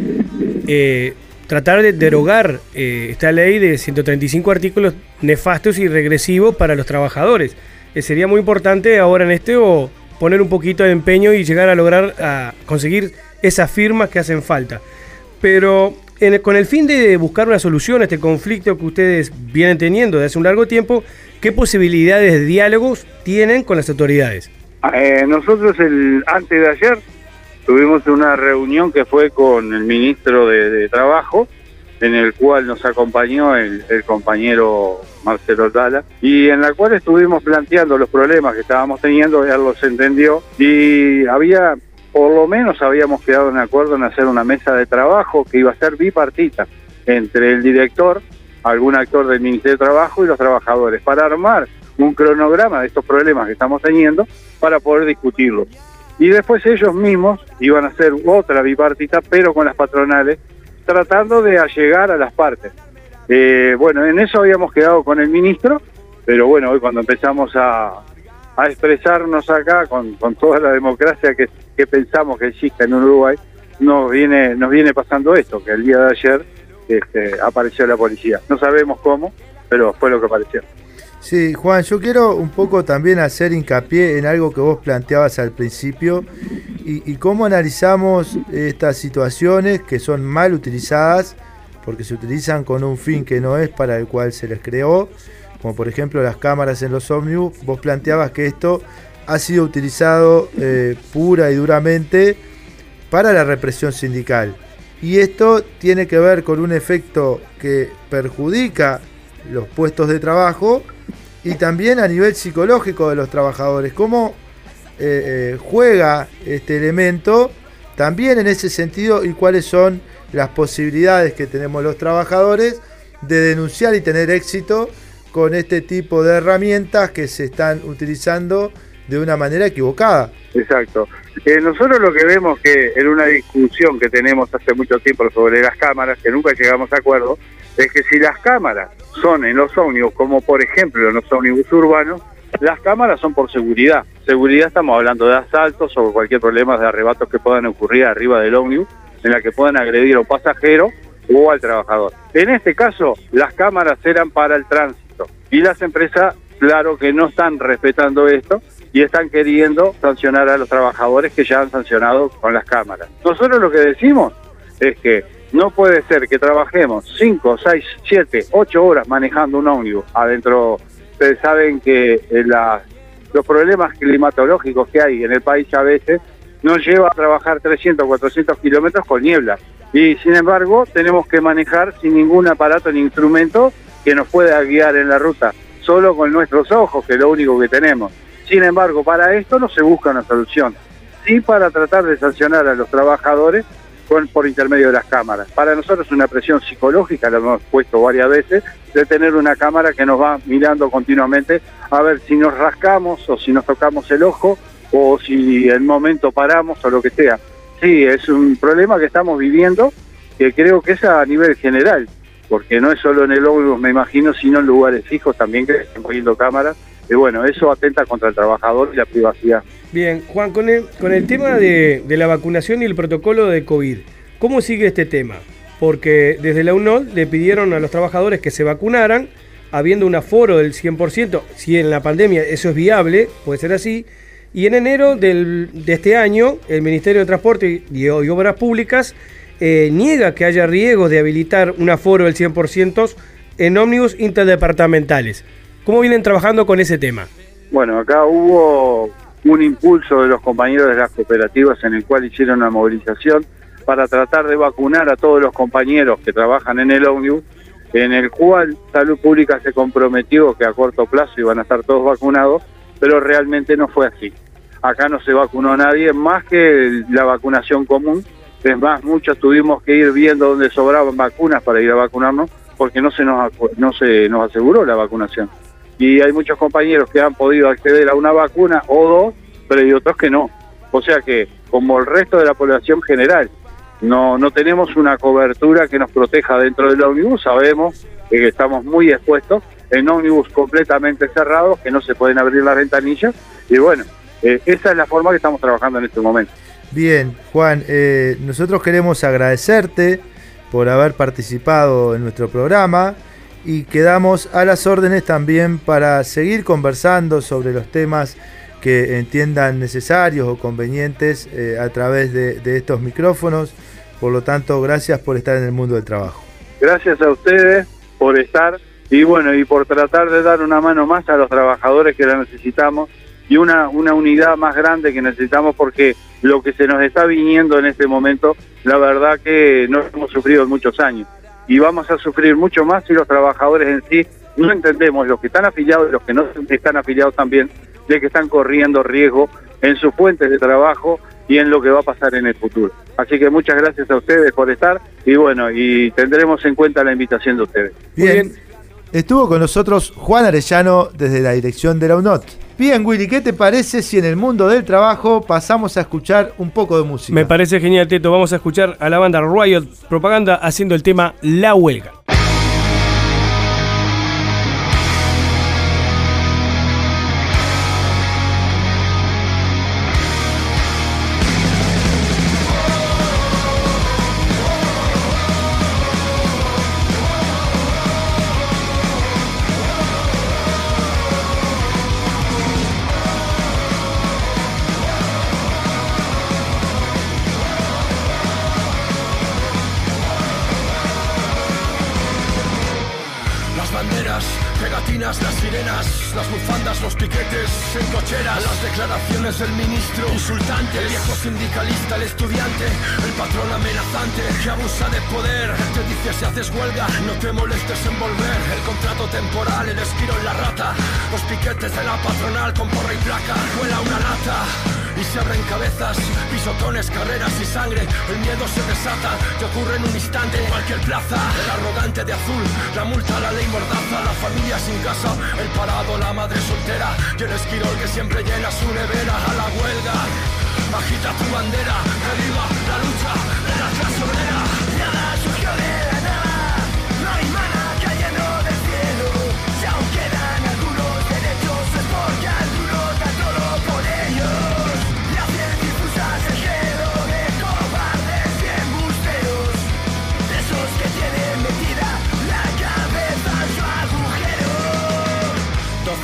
eh, tratar de derogar eh, esta ley de 135 artículos nefastos y regresivos para los trabajadores. Eh, sería muy importante ahora en este o poner un poquito de empeño y llegar a lograr a conseguir esas firmas que hacen falta. Pero con el fin de buscar una solución a este conflicto que ustedes vienen teniendo desde hace un largo tiempo, ¿qué posibilidades de diálogos tienen con las autoridades? nosotros el antes de ayer tuvimos una reunión que fue con el ministro de, Trabajo, en el cual nos acompañó el, compañero Marcelo Tala, y en la cual estuvimos planteando los problemas que estábamos teniendo, él los entendió, y había, por lo menos habíamos quedado en acuerdo en hacer una mesa de trabajo que iba a ser bipartita entre el director, algún actor del Ministerio de Trabajo y los trabajadores, para armar un cronograma de estos problemas que estamos teniendo para poder discutirlos y después ellos mismos iban a hacer otra bipartita, pero con las patronales, tratando de allegar a las partes. Eh, bueno, en eso habíamos quedado con el ministro, pero bueno, hoy cuando empezamos a, expresarnos acá con, toda la democracia que, pensamos que existe en Uruguay, nos viene, pasando esto, que el día de ayer este, apareció la policía. No sabemos cómo, pero fue lo que apareció. Sí, Juan, yo quiero un poco también hacer hincapié en algo que vos planteabas al principio y, cómo analizamos estas situaciones que son mal utilizadas porque se utilizan con un fin que no es para el cual se les creó, como por ejemplo las cámaras en los ómnibus. Vos planteabas que esto ha sido utilizado eh, pura y duramente para la represión sindical. Y esto tiene que ver con un efecto que perjudica los puestos de trabajo y también a nivel psicológico de los trabajadores. ¿Cómo eh, eh, juega este elemento también en ese sentido y cuáles son las posibilidades que tenemos los trabajadores de denunciar y tener éxito con este tipo de herramientas que se están utilizando de una manera equivocada. Exacto. Eh, nosotros lo que vemos que en una discusión que tenemos hace mucho tiempo sobre las cámaras, que nunca llegamos a acuerdo, es que si las cámaras son en los ómnibus, como por ejemplo en los ómnibus urbanos, las cámaras son por seguridad. Seguridad estamos hablando de asaltos o cualquier problema de arrebatos que puedan ocurrir arriba del ómnibus, en la que puedan agredir a un pasajero o al trabajador. En este caso, las cámaras eran para el tránsito y las empresas, claro que no están respetando esto y están queriendo sancionar a los trabajadores que ya han sancionado con las cámaras. Nosotros lo que decimos es que no puede ser que trabajemos 5, 6, 7, 8 horas manejando un ómnibus adentro. Ustedes saben que eh, la, los problemas climatológicos que hay en el país a veces nos lleva a trabajar 300, 400 kilómetros con niebla. Y sin embargo, tenemos que manejar sin ningún aparato ni instrumento que nos pueda guiar en la ruta, solo con nuestros ojos, que es lo único que tenemos. Sin embargo, para esto no se busca una solución, sí para tratar de sancionar a los trabajadores con, por intermedio de las cámaras. Para nosotros es una presión psicológica, lo hemos puesto varias veces, de tener una cámara que nos va mirando continuamente a ver si nos rascamos o si nos tocamos el ojo o si en momento paramos o lo que sea. Sí, es un problema que estamos viviendo que creo que es a nivel general, porque no es solo en el ómnibus, me imagino, sino en lugares fijos también que están poniendo cámaras. Y bueno, eso atenta contra el trabajador y la privacidad. Bien, Juan, con el, con el tema de, de la vacunación y el protocolo de COVID, ¿cómo sigue este tema? Porque desde la UNOD le pidieron a los trabajadores que se vacunaran, habiendo un aforo del 100%, si en la pandemia eso es viable, puede ser así, y en enero del, de este año, el Ministerio de Transporte y, y Obras Públicas eh, niega que haya riesgos de habilitar un aforo del 100% en ómnibus interdepartamentales. ¿Cómo vienen trabajando con ese tema? Bueno, acá hubo un impulso de los compañeros de las cooperativas en el cual hicieron una movilización para tratar de vacunar a todos los compañeros que trabajan en el ómnibus, en el cual Salud Pública se comprometió que a corto plazo iban a estar todos vacunados, pero realmente no fue así. Acá no se vacunó nadie más que la vacunación común. Es más, muchos tuvimos que ir viendo dónde sobraban vacunas para ir a vacunarnos porque no se nos, no se nos aseguró la vacunación. Y hay muchos compañeros que han podido acceder a una vacuna o dos, pero hay otros que no. O sea que, como el resto de la población general, no, no tenemos una cobertura que nos proteja dentro del ómnibus, sabemos que estamos muy expuestos en ómnibus completamente cerrados, que no se pueden abrir las ventanillas, y bueno, eh, esa es la forma que estamos trabajando en este momento. Bien, Juan, eh, nosotros queremos agradecerte por haber participado en nuestro programa y quedamos a las órdenes también para seguir conversando sobre los temas que entiendan necesarios o convenientes eh, a través de, de estos micrófonos. Por lo tanto, gracias por estar en el mundo del trabajo. Gracias a ustedes por estar y bueno, y por tratar de dar una mano más a los trabajadores que la necesitamos y una, una unidad más grande que necesitamos porque lo que se nos está viniendo en este momento, la verdad que no hemos sufrido en muchos años y vamos a sufrir mucho más si los trabajadores en sí no entendemos, los que están afiliados y los que no están afiliados también, de que están corriendo riesgo en sus fuentes de trabajo y en lo que va a pasar en el futuro. Así que muchas gracias a ustedes por estar y bueno, y tendremos en cuenta la invitación de ustedes. Bien, estuvo con nosotros Juan Arellano desde la dirección de la UNOT. Bien, Willy, ¿qué te parece si en el mundo del trabajo pasamos a escuchar un poco de música? Me parece genial, Teto. Vamos a escuchar a la banda Riot Propaganda haciendo el tema La Huelga. Las declaraciones del ministro insultante, el viejo sindicalista, el estudiante, el patrón amenazante. Que abusa de poder, te dice si haces huelga, no te molestes en volver, el contrato temporal, el esquiro en la rata, los piquetes de la patronal con porra y placa, vuela una lata y se abren cabezas, pisotones, carreras y sangre. El miedo se desata y ocurre en un instante en cualquier plaza. El arrogante de azul, la multa, la ley mordaza, la familia sin casa, el parado, la madre soltera y el esquirol que siempre llena su nevera a la huelga. Agita tu bandera, que viva la lucha de la clase.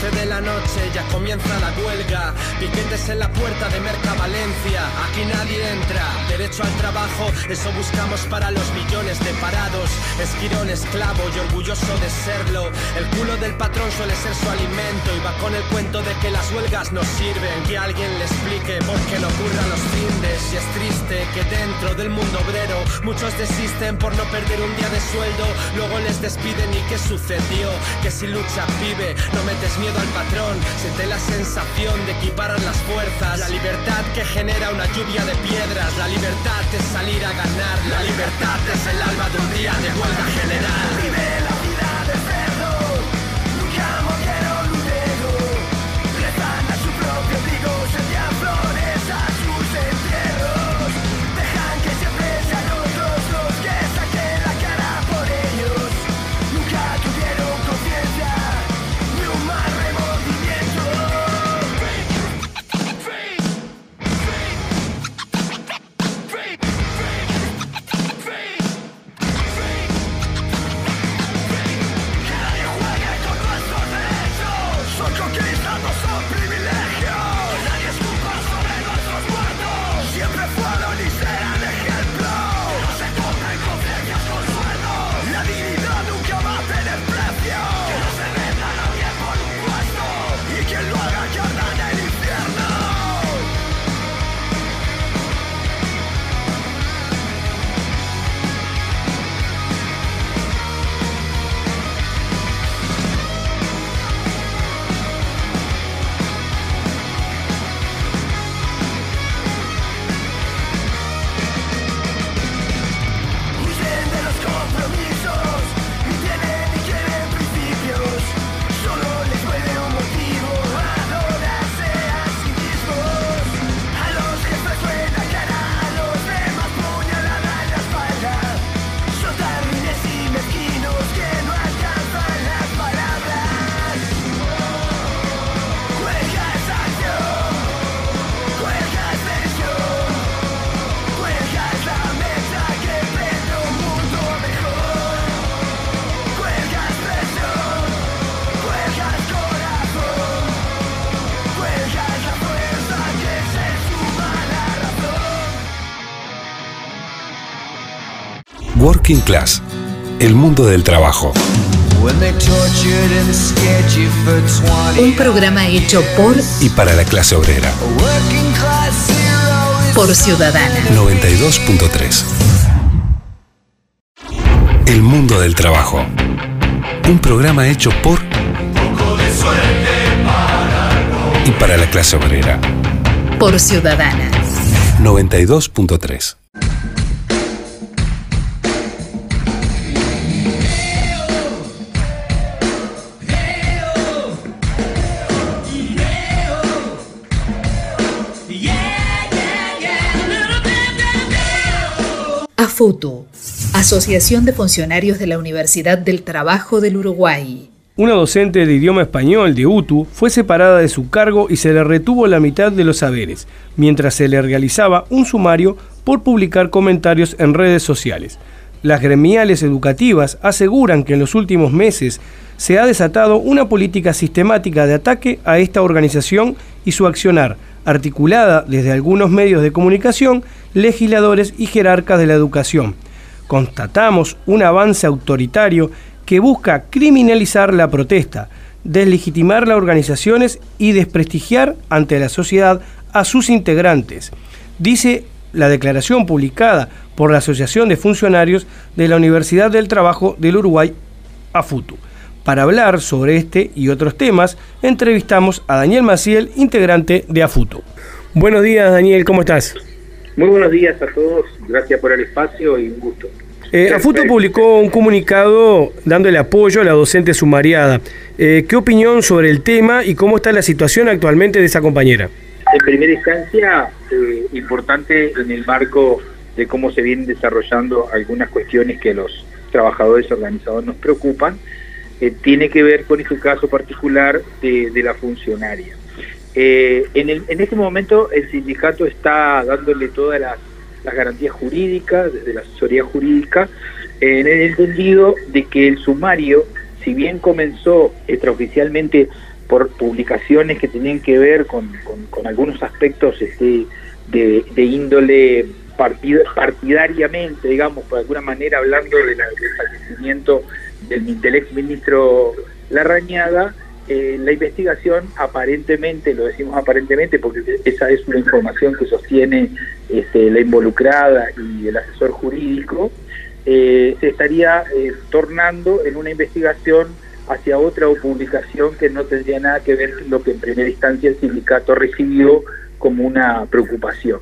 12 de la noche ya comienza la huelga. Piquetes en la puerta de Merca Valencia, aquí nadie entra. Derecho al trabajo, eso buscamos para los millones de parados. Esquirón, esclavo y orgulloso de serlo. El culo del patrón suele ser su alimento y va con el cuento de que las huelgas nos sirven. Que alguien le explique por qué no ocurran los findes. Y es triste que dentro del mundo obrero muchos desisten por no perder un día de sueldo. Luego les despiden y qué sucedió. Que si lucha vive, no metes miedo al patrón. La sensación de equiparar las fuerzas. La libertad que genera una lluvia de piedras. La libertad es salir a ganar. La libertad es el alma de un día de huelga general. Working Class, el mundo del trabajo. Un programa hecho por Y para la clase obrera. por Ciudadana. 92.3. El mundo del trabajo. Un programa hecho por y para la clase obrera. Por Ciudadana. 92.3. AFUTU, Asociación de Funcionarios de la Universidad del Trabajo del Uruguay. Una docente de idioma español de UTU fue separada de su cargo y se le retuvo la mitad de los saberes, mientras se le realizaba un sumario por publicar comentarios en redes sociales. Las gremiales educativas aseguran que en los últimos meses se ha desatado una política sistemática de ataque a esta organización y su accionar, articulada desde algunos medios de comunicación, legisladores y jerarcas de la educación. Constatamos un avance autoritario que busca criminalizar la protesta, deslegitimar las organizaciones y desprestigiar ante la sociedad a sus integrantes, dice la declaración publicada por la Asociación de Funcionarios de la Universidad del Trabajo del Uruguay, AFUTU. Para hablar sobre este y otros temas, entrevistamos a Daniel Maciel, integrante de AFUTU. Buenos días, Daniel, ¿cómo estás? Muy buenos días a todos, gracias por el espacio y un gusto. Eh, AFUTU publicó un comunicado dándole apoyo a la docente sumariada. Eh, ¿Qué opinión sobre el tema y cómo está la situación actualmente de esa compañera? En primera instancia, eh, importante en el marco de cómo se vienen desarrollando algunas cuestiones que los trabajadores organizados nos preocupan, eh, tiene que ver con este caso particular de, de la funcionaria. Eh, en, el- en este momento el sindicato está dándole todas las, garantías jurídicas, desde la asesoría jurídica, eh, en el entendido de que el sumario, si bien comenzó extraoficialmente por publicaciones que tenían que ver con, algunos aspectos este, de, índole partidariamente, digamos, por alguna manera hablando del fallecimiento del, del ex ministro Larrañaga, eh, la investigación aparentemente, lo decimos aparentemente porque esa es una información que sostiene este, la involucrada y el asesor jurídico, eh, se estaría eh, tornando en una investigación hacia otra publicación que no tendría nada que ver con lo que en primera instancia el sindicato recibió como una preocupación.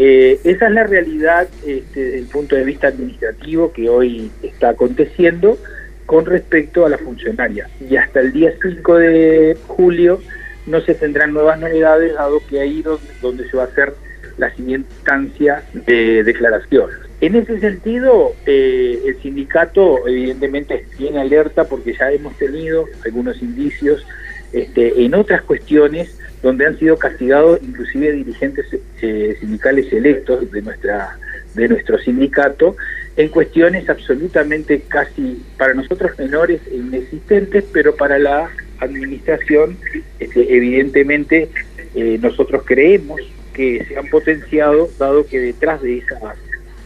Esa es la realidad este, desde el punto de vista administrativo que hoy está aconteciendo con respecto a la funcionaria. Y hasta el día 5 de julio no se tendrán nuevas novedades, dado que ahí donde, donde se va a hacer la siguiente instancia de declaración. En ese sentido, eh, el sindicato evidentemente tiene alerta porque ya hemos tenido algunos indicios este, en otras cuestiones donde han sido castigados inclusive dirigentes eh, sindicales electos de nuestra de nuestro sindicato en cuestiones absolutamente casi para nosotros menores e inexistentes, pero para la administración este, evidentemente eh, nosotros creemos que se han potenciado, dado que detrás de esas,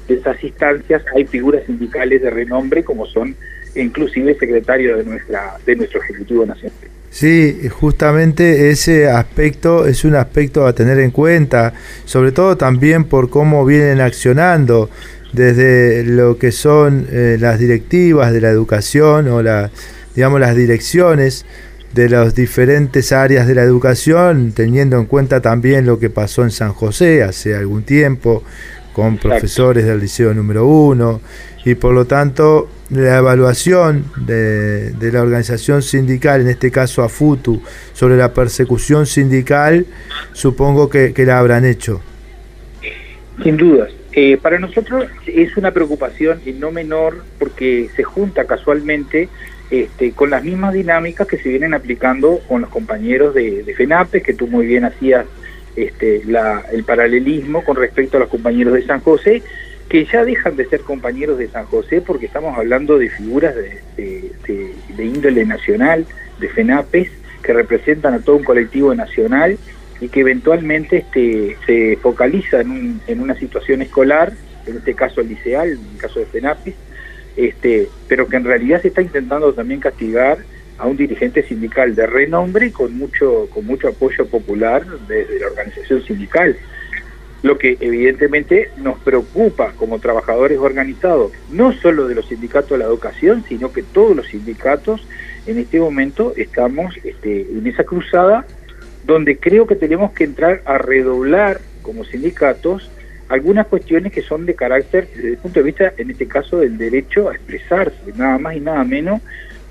de esas instancias hay figuras sindicales de renombre como son inclusive secretario de, nuestra, de nuestro Ejecutivo Nacional. Sí, justamente ese aspecto es un aspecto a tener en cuenta, sobre todo también por cómo vienen accionando desde lo que son eh, las directivas de la educación o la, digamos las direcciones de las diferentes áreas de la educación, teniendo en cuenta también lo que pasó en San José hace algún tiempo con profesores del liceo número uno y por lo tanto la evaluación de, la organización sindical, en este caso AFUTU, sobre la persecución sindical, supongo que, la habrán hecho. Sin dudas. Eh, para nosotros es una preocupación y no menor porque se junta casualmente este, con las mismas dinámicas que se vienen aplicando con los compañeros de, de FENAPES, que tú muy bien hacías este, el paralelismo con respecto a los compañeros de San José, que ya dejan de ser compañeros de San José porque estamos hablando de figuras de, índole nacional, de FENAPES, que representan a todo un colectivo nacional y que eventualmente este, se focaliza en, una situación escolar, en este caso liceal, en el caso de FENAPES, este, pero que en realidad se está intentando también castigar a un dirigente sindical de renombre con mucho, con mucho apoyo popular desde la organización sindical. Lo que evidentemente nos preocupa como trabajadores organizados, no solo de los sindicatos de la educación, sino que todos los sindicatos en este momento estamos este, en esa cruzada donde creo que tenemos que entrar a redoblar como sindicatos algunas cuestiones que son de carácter, desde el punto de vista, en este caso, del derecho a expresarse, nada más y nada menos,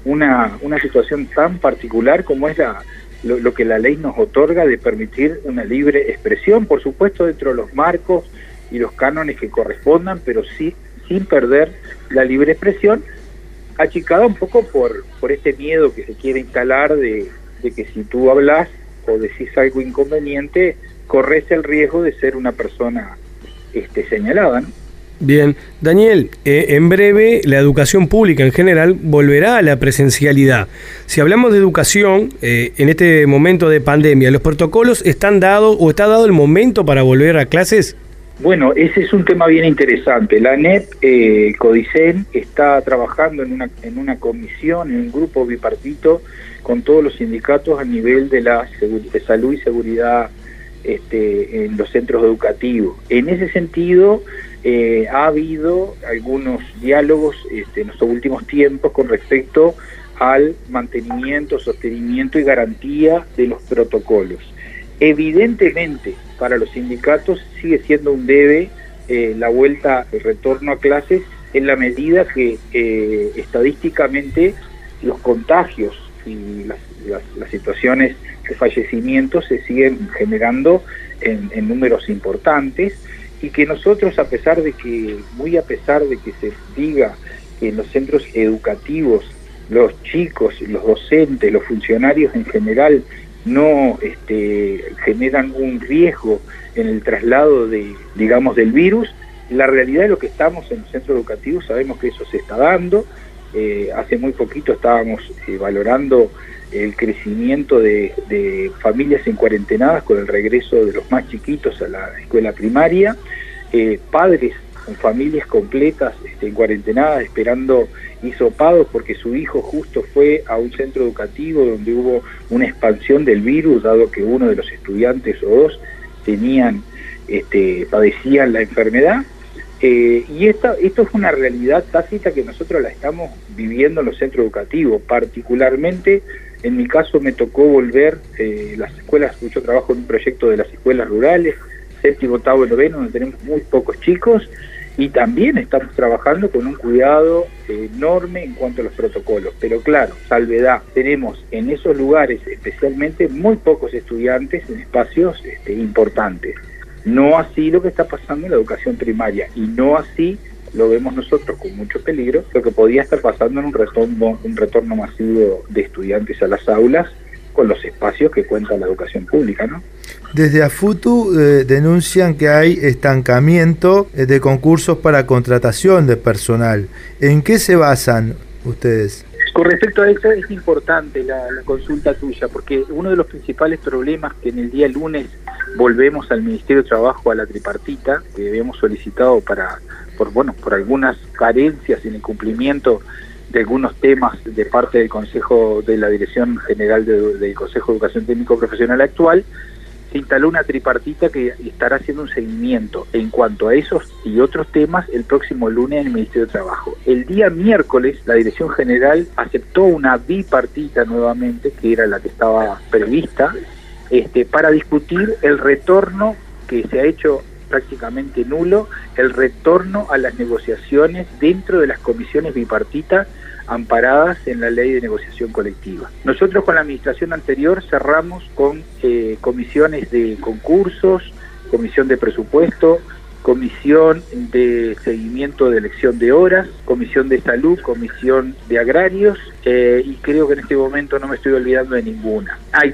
una, una situación tan particular como es la, lo, que la ley nos otorga de permitir una libre expresión, por supuesto dentro de los marcos y los cánones que correspondan, pero sí sin perder la libre expresión, achicada un poco por, por este miedo que se quiere instalar de, que si tú hablas o decís algo inconveniente, corres el riesgo de ser una persona este, señalada. ¿no? Bien, Daniel, eh, en breve la educación pública en general volverá a la presencialidad. Si hablamos de educación, eh, en este momento de pandemia, ¿los protocolos están dados o está dado el momento para volver a clases? Bueno, ese es un tema bien interesante. La NEP, eh, Codicen, está trabajando en una, en una comisión, en un grupo bipartito con todos los sindicatos a nivel de la de salud y seguridad este, en los centros educativos. En ese sentido, eh, ha habido algunos diálogos este, en los últimos tiempos con respecto al mantenimiento, sostenimiento y garantía de los protocolos. Evidentemente, para los sindicatos sigue siendo un debe eh, la vuelta, el retorno a clases en la medida que eh, estadísticamente los contagios y las, situaciones de fallecimiento se siguen generando en números importantes y que nosotros a pesar de que, muy a pesar de que se diga que en los centros educativos los chicos, los docentes, los funcionarios en general no este, generan un riesgo en el traslado de, digamos, del virus, la realidad de lo que estamos en los centros educativos sabemos que eso se está dando Eh, hace muy poquito estábamos eh, valorando el crecimiento de, familias en cuarentenadas con el regreso de los más chiquitos a la escuela primaria, eh, padres con familias completas este, en cuarentenadas esperando hisopados porque su hijo justo fue a un centro educativo donde hubo una expansión del virus, dado que uno de los estudiantes o dos tenían, este, padecían la enfermedad. Eh, y esta, esto es una realidad tácita que nosotros la estamos viviendo en los centros educativos, particularmente en mi caso me tocó volver eh, las escuelas, mucho trabajo en un proyecto de las escuelas rurales, séptimo, octavo noveno, donde tenemos muy pocos chicos, y también estamos trabajando con un cuidado enorme en cuanto a los protocolos. Pero claro, salvedad, tenemos en esos lugares especialmente muy pocos estudiantes en espacios este, importantes. No así lo que está pasando en la educación primaria y no así lo vemos nosotros con mucho peligro, lo que podía estar pasando en un retorno, un retorno masivo de estudiantes a las aulas con los espacios que cuenta la educación pública, ¿no? Desde AFUTU eh, denuncian que hay estancamiento eh, de concursos para contratación de personal. ¿En qué se basan ustedes? Con respecto a eso es importante la, consulta tuya, porque uno de los principales problemas que en el día lunes volvemos al Ministerio de Trabajo a la tripartita, que habíamos solicitado para, por bueno, por algunas carencias en el cumplimiento de algunos temas de parte del Consejo de la Dirección General de, del Consejo de Educación Técnico Profesional actual, se instaló una tripartita que estará haciendo un seguimiento en cuanto a esos y otros temas el próximo lunes en el Ministerio de Trabajo. El día miércoles la Dirección General aceptó una bipartita nuevamente, que era la que estaba prevista, este, para discutir el retorno que se ha hecho prácticamente nulo, el retorno a las negociaciones dentro de las comisiones bipartitas amparadas en la ley de negociación colectiva. Nosotros con la administración anterior cerramos con eh, comisiones de concursos, comisión de presupuesto, comisión de seguimiento de elección de horas, comisión de salud, comisión de agrarios eh, y creo que en este momento no me estoy olvidando de ninguna. Hay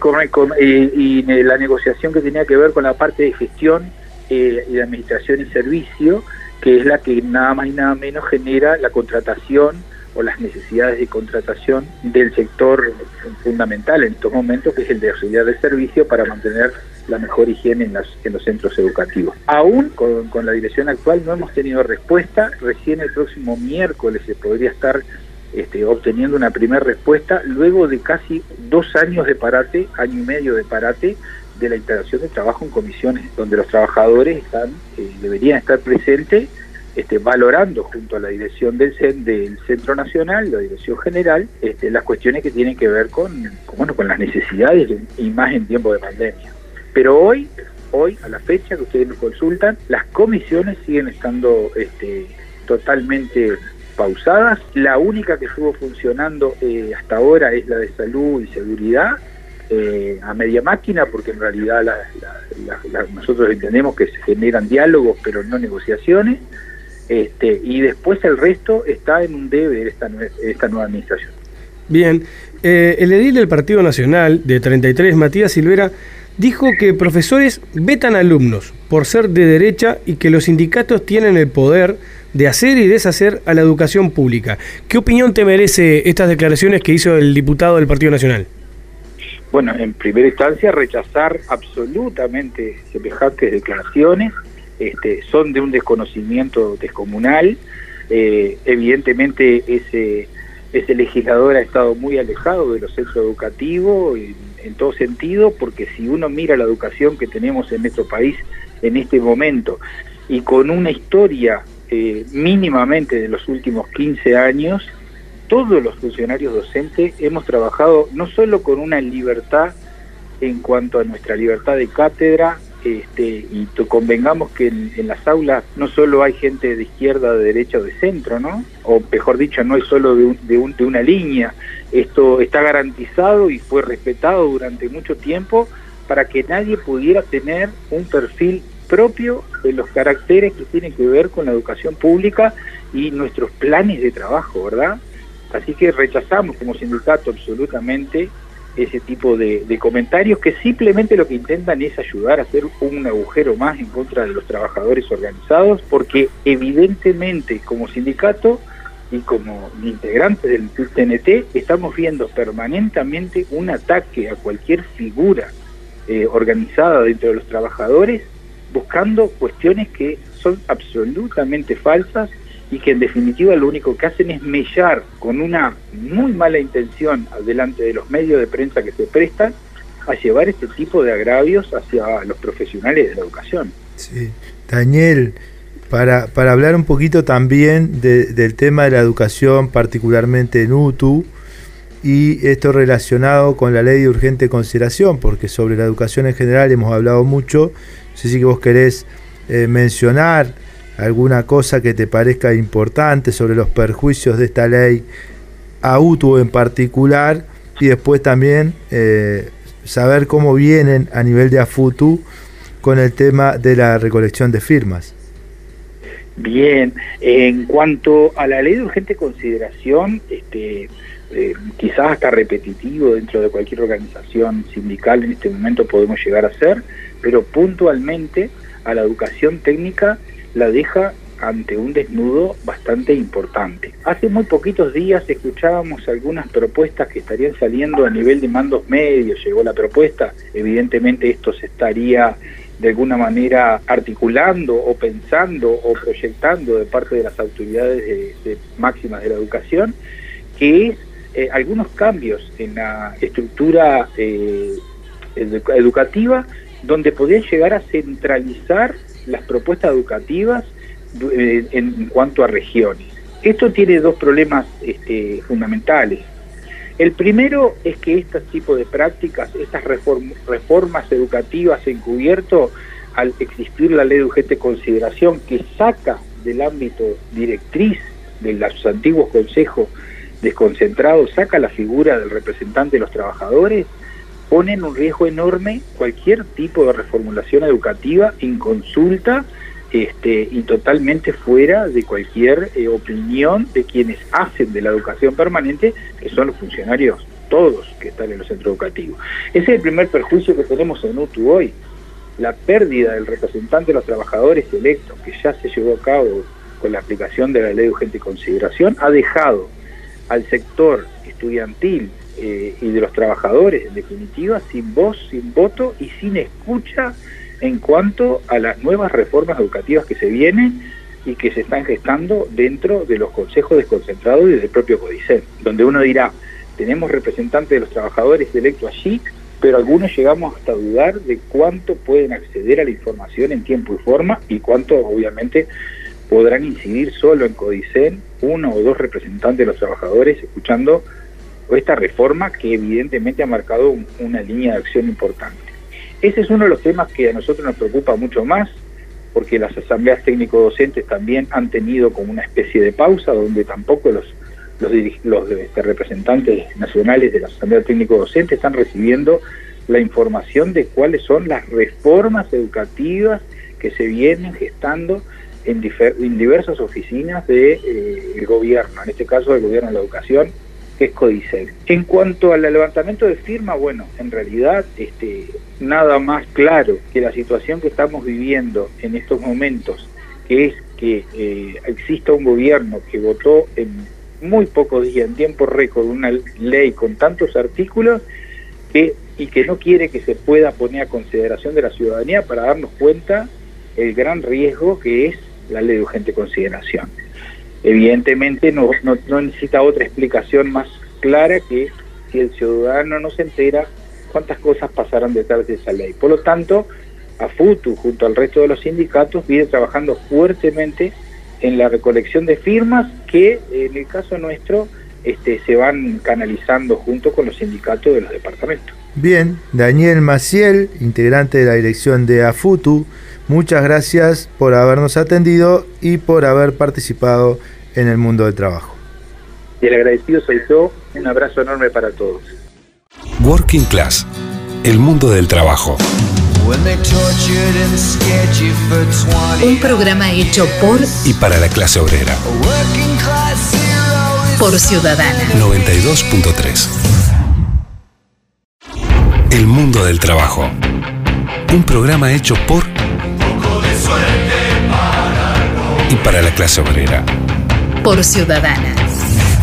eh, y la negociación que tenía que ver con la parte de gestión eh, y de administración y servicio, que es la que nada más y nada menos genera la contratación o las necesidades de contratación del sector fundamental en estos momentos, que es el de auxiliar de servicio para mantener la mejor higiene en, las, en los centros educativos. Aún con, la dirección actual no hemos tenido respuesta, recién el próximo miércoles se podría estar este, obteniendo una primera respuesta luego de casi dos años de parate, año y medio de parate, de la integración de trabajo en comisiones, donde los trabajadores están, eh, deberían estar presentes este, valorando junto a la dirección del, del Centro Nacional, la dirección general, este, las cuestiones que tienen que ver con, bueno, con las necesidades y más en tiempo de pandemia. Pero hoy, hoy, a la fecha que ustedes nos consultan, las comisiones siguen estando este, totalmente pausadas. La única que estuvo funcionando eh, hasta ahora es la de salud y seguridad, eh, a media máquina, porque en realidad la, nosotros entendemos que se generan diálogos, pero no negociaciones. Este, y después el resto está en un debe de esta, esta nueva administración. Bien, eh, el edil del Partido Nacional de 33, Matías Silvera, dijo que profesores vetan alumnos por ser de derecha y que los sindicatos tienen el poder de hacer y deshacer a la educación pública. ¿Qué opinión te merece estas declaraciones que hizo el diputado del Partido Nacional? Bueno, en primera instancia rechazar absolutamente semejantes declaraciones este, son de un desconocimiento descomunal. Eh, evidentemente ese, legislador ha estado muy alejado de los centros educativos en, en, todo sentido, porque si uno mira la educación que tenemos en nuestro país en este momento y con una historia eh, mínimamente de los últimos 15 años, todos los funcionarios docentes hemos trabajado no solo con una libertad en cuanto a nuestra libertad de cátedra, este, y convengamos que en, las aulas no solo hay gente de izquierda, de derecha o de centro, ¿no? O mejor dicho, no es solo de, un, de, un, de una línea. Esto está garantizado y fue respetado durante mucho tiempo para que nadie pudiera tener un perfil propio de los caracteres que tienen que ver con la educación pública y nuestros planes de trabajo, ¿verdad? Así que rechazamos como sindicato absolutamente ese tipo de, comentarios que simplemente lo que intentan es ayudar a hacer un agujero más en contra de los trabajadores organizados, porque evidentemente como sindicato y como integrantes del TNT estamos viendo permanentemente un ataque a cualquier figura eh, organizada dentro de los trabajadores buscando cuestiones que son absolutamente falsas y que en definitiva lo único que hacen es mellar con una muy mala intención delante de los medios de prensa que se prestan a llevar este tipo de agravios hacia los profesionales de la educación. Sí. Daniel, para, para hablar un poquito también del tema de la educación, particularmente en UTU, y esto relacionado con la ley de urgente consideración, porque sobre la educación en general hemos hablado mucho. No sé si vos querés eh, mencionar alguna cosa que te parezca importante sobre los perjuicios de esta ley a UTU en particular, y después también eh, saber cómo vienen a nivel de AFUTU con el tema de la recolección de firmas. Bien, en cuanto a la ley de urgente consideración, este, eh, quizás hasta repetitivo dentro de cualquier organización sindical en este momento podemos llegar a ser, pero puntualmente a la educación técnica la deja ante un desnudo bastante importante. Hace muy poquitos días escuchábamos algunas propuestas que estarían saliendo a nivel de mandos medios, llegó la propuesta, evidentemente esto se estaría de alguna manera articulando o pensando o proyectando de parte de las autoridades de, máximas de la educación, que es eh, algunos cambios en la estructura eh, educativa donde podrían llegar a centralizar las propuestas educativas eh, en, cuanto a regiones. Esto tiene dos problemas este, fundamentales. El primero es que este tipo de prácticas, estas reformas educativas encubierto, al existir la ley de urgente consideración que saca del ámbito directriz de los antiguos consejos desconcentrados, saca la figura del representante de los trabajadores, pone en un riesgo enorme cualquier tipo de reformulación educativa en consulta este, y totalmente fuera de cualquier eh, opinión de quienes hacen de la educación permanente, que son los funcionarios todos que están en los centros educativos. Ese es el primer perjuicio que tenemos en UTU hoy, la pérdida del representante de los trabajadores electos, que ya se llevó a cabo con la aplicación de la ley de urgente consideración, ha dejado al sector estudiantil eh, y de los trabajadores, en definitiva, sin voz, sin voto y sin escucha en cuanto a las nuevas reformas educativas que se vienen y que se están gestando dentro de los consejos desconcentrados y del propio Codicen, donde uno dirá, tenemos representantes de los trabajadores electos allí, pero algunos llegamos hasta dudar de cuánto pueden acceder a la información en tiempo y forma y cuánto obviamente podrán incidir solo en Codicen uno o dos representantes de los trabajadores escuchando esta reforma que evidentemente ha marcado una línea de acción importante. Ese es uno de los temas que a nosotros nos preocupa mucho más, porque las asambleas técnico-docentes también han tenido como una especie de pausa, donde tampoco los, los, este, representantes nacionales de la asamblea técnico-docente están recibiendo la información de cuáles son las reformas educativas que se vienen gestando en, diversas oficinas del de, eh, gobierno, en este caso del gobierno de la educación, que es Codicel. En cuanto al levantamiento de firma, bueno, en realidad este, nada más claro que la situación que estamos viviendo en estos momentos, que es que eh, exista un gobierno que votó en muy pocos días, en tiempo récord, una ley con tantos artículos que, y que no quiere que se pueda poner a consideración de la ciudadanía para darnos cuenta el gran riesgo que es la ley de urgente consideración evidentemente no, no, necesita otra explicación más clara que si el ciudadano no se entera cuántas cosas pasarán detrás de esa ley. Por lo tanto, AFUTU, junto al resto de los sindicatos, viene trabajando fuertemente en la recolección de firmas que, en el caso nuestro, este, se van canalizando junto con los sindicatos de los departamentos. Bien, Daniel Maciel, integrante de la dirección de AFUTU, Muchas gracias por habernos atendido y por haber participado en el mundo del trabajo. Y el agradecido soy yo. Un abrazo enorme para todos. Working Class, el mundo del trabajo. Un programa hecho por y para la clase obrera. Por Ciudadana. 92.3. El mundo del trabajo. Un programa hecho por y para la clase obrera. Por Ciudadana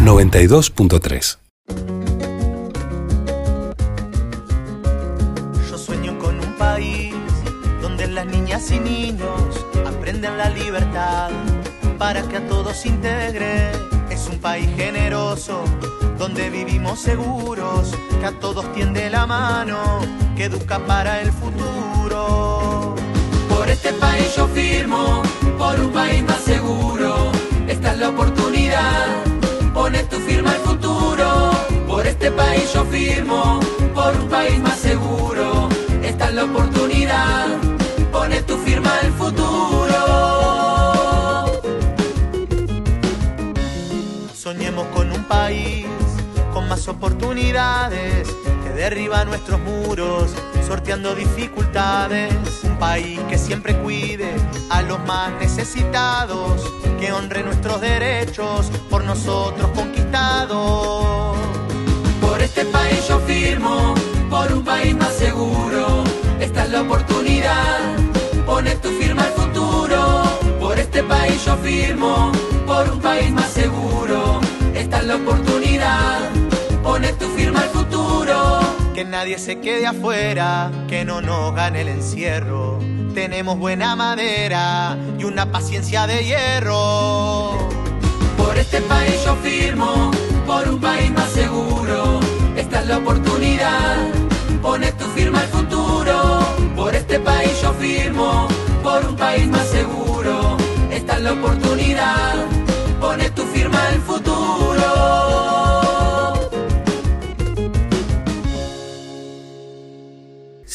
92.3. Yo sueño con un país donde las niñas y niños aprenden la libertad para que a todos integre. Es un país generoso donde vivimos seguros, que a todos tiende la mano, que educa para el futuro. Por este país yo firmo, por un país más seguro. Esta es la oportunidad, pone tu firma al futuro. Por este país yo firmo, por un país más seguro. Esta es la oportunidad, pone tu firma al futuro. Soñemos con un país con más oportunidades derriba nuestros muros, sorteando dificultades. Un país que siempre cuide a los más necesitados, que honre nuestros derechos por nosotros conquistados. Por este país yo firmo, por un país más seguro. Esta es la oportunidad, pone tu firma al futuro. Por este país yo firmo, por un país más seguro. Esta es la oportunidad, pone tu firma al futuro. Que nadie se quede afuera, que no nos gane el encierro. Tenemos buena madera y una paciencia de hierro. Por este país yo firmo, por un país más seguro. Esta es la oportunidad,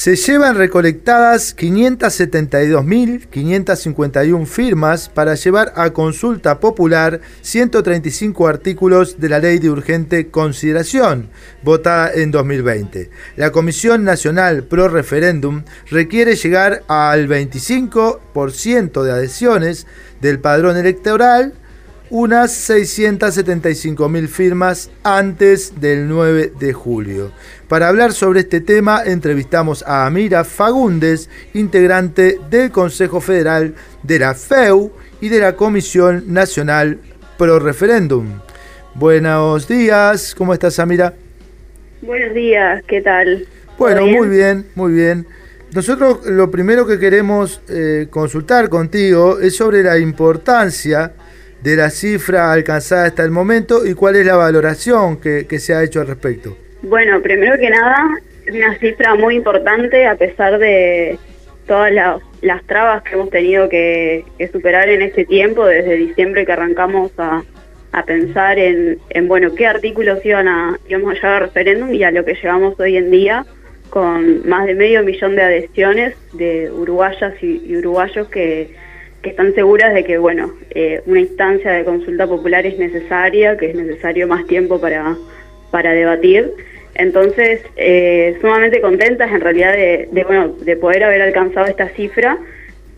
Se llevan recolectadas 572.551 firmas para llevar a consulta popular 135 artículos de la Ley de Urgente Consideración, votada en 2020. La Comisión Nacional Pro Referéndum requiere llegar al 25% de adhesiones del padrón electoral unas 675.000 firmas antes del 9 de julio. Para hablar sobre este tema entrevistamos a Amira Fagundes, integrante del Consejo Federal de la FEU y de la Comisión Nacional Pro Referéndum. Buenos días, ¿cómo estás Amira? Buenos días, ¿qué tal? Bueno, muy bien, muy bien. Nosotros lo primero que queremos eh, consultar contigo es sobre la importancia de la cifra alcanzada hasta el momento y cuál es la valoración que, que se ha hecho al respecto. Bueno, primero que nada, una cifra muy importante a pesar de todas la, las trabas que hemos tenido que, superar en este tiempo, desde diciembre que arrancamos a, pensar en, en, bueno, qué artículos iban a, íbamos a llevar al referéndum y a lo que llevamos hoy en día con más de medio millón de adhesiones de uruguayas y uruguayos que que están seguras de que bueno eh, una instancia de consulta popular es necesaria, que es necesario más tiempo para, para debatir. Entonces, eh, sumamente contentas en realidad de, de, bueno, de poder haber alcanzado esta cifra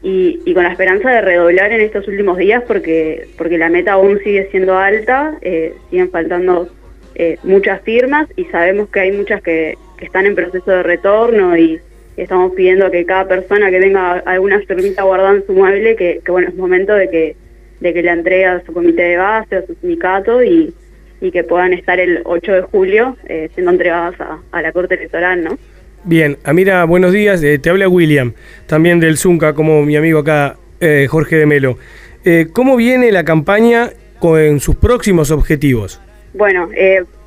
y, y, con la esperanza de redoblar en estos últimos días porque, porque la meta aún sigue siendo alta, eh, siguen faltando eh, muchas firmas y sabemos que hay muchas que, que están en proceso de retorno y, estamos pidiendo que cada persona que tenga alguna firmita guardada en su mueble, que, que, bueno, es momento de que, de que la entregue a su comité de base, a su sindicato y, y que puedan estar el 8 de julio eh, siendo entregadas a, a, la Corte Electoral, ¿no? Bien, Amira, buenos días. Eh, te habla William, también del Zunca, como mi amigo acá, eh, Jorge de Melo. Eh, ¿Cómo viene la campaña con sus próximos objetivos? Bueno,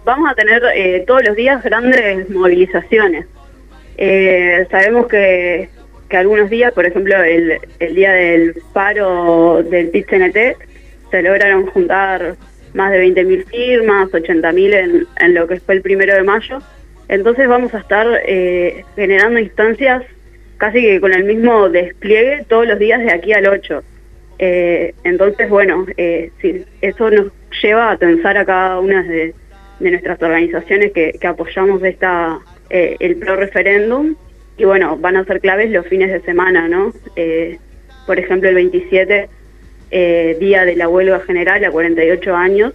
vamos a tener todos los días grandes movilizaciones. Eh, sabemos que, que, algunos días, por ejemplo, el, el día del paro del PIT-CNT, se lograron juntar más de 20.000 firmas, 80.000 en, en lo que fue el primero de mayo. Entonces vamos a estar eh, generando instancias casi que con el mismo despliegue todos los días de aquí al 8. Eh, entonces, bueno, eh, sí, eso nos lleva a pensar a cada una de, de nuestras organizaciones que, que apoyamos esta eh, el pro referéndum y bueno, van a ser claves los fines de semana, ¿no? Eh, por ejemplo, el 27, eh, día de la huelga general a 48 años,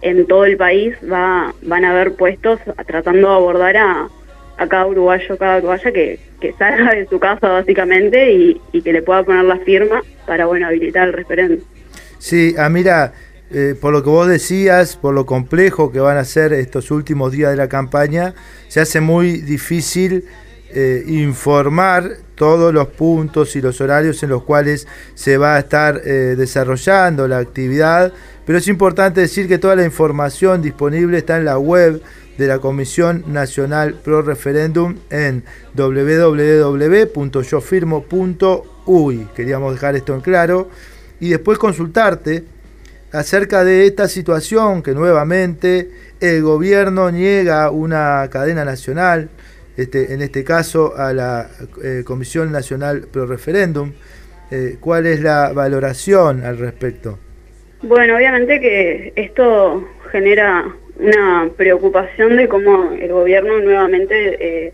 en todo el país va, van a haber puestos tratando de abordar a, a cada uruguayo, cada uruguaya que, que salga de su casa básicamente y, y, que le pueda poner la firma para, bueno, habilitar el referéndum. Sí, ah, mira, eh, por lo que vos decías, por lo complejo que van a ser estos últimos días de la campaña, se hace muy difícil eh, informar todos los puntos y los horarios en los cuales se va a estar eh, desarrollando la actividad, pero es importante decir que toda la información disponible está en la web de la Comisión Nacional Pro Referéndum en www.yofirmo.uy. Queríamos dejar esto en claro y después consultarte acerca de esta situación que nuevamente el gobierno niega una cadena nacional este, en este caso a la eh, Comisión Nacional Pro Referéndum. Eh, ¿Cuál es la valoración al respecto? Bueno, obviamente que esto genera una preocupación de cómo el gobierno nuevamente eh,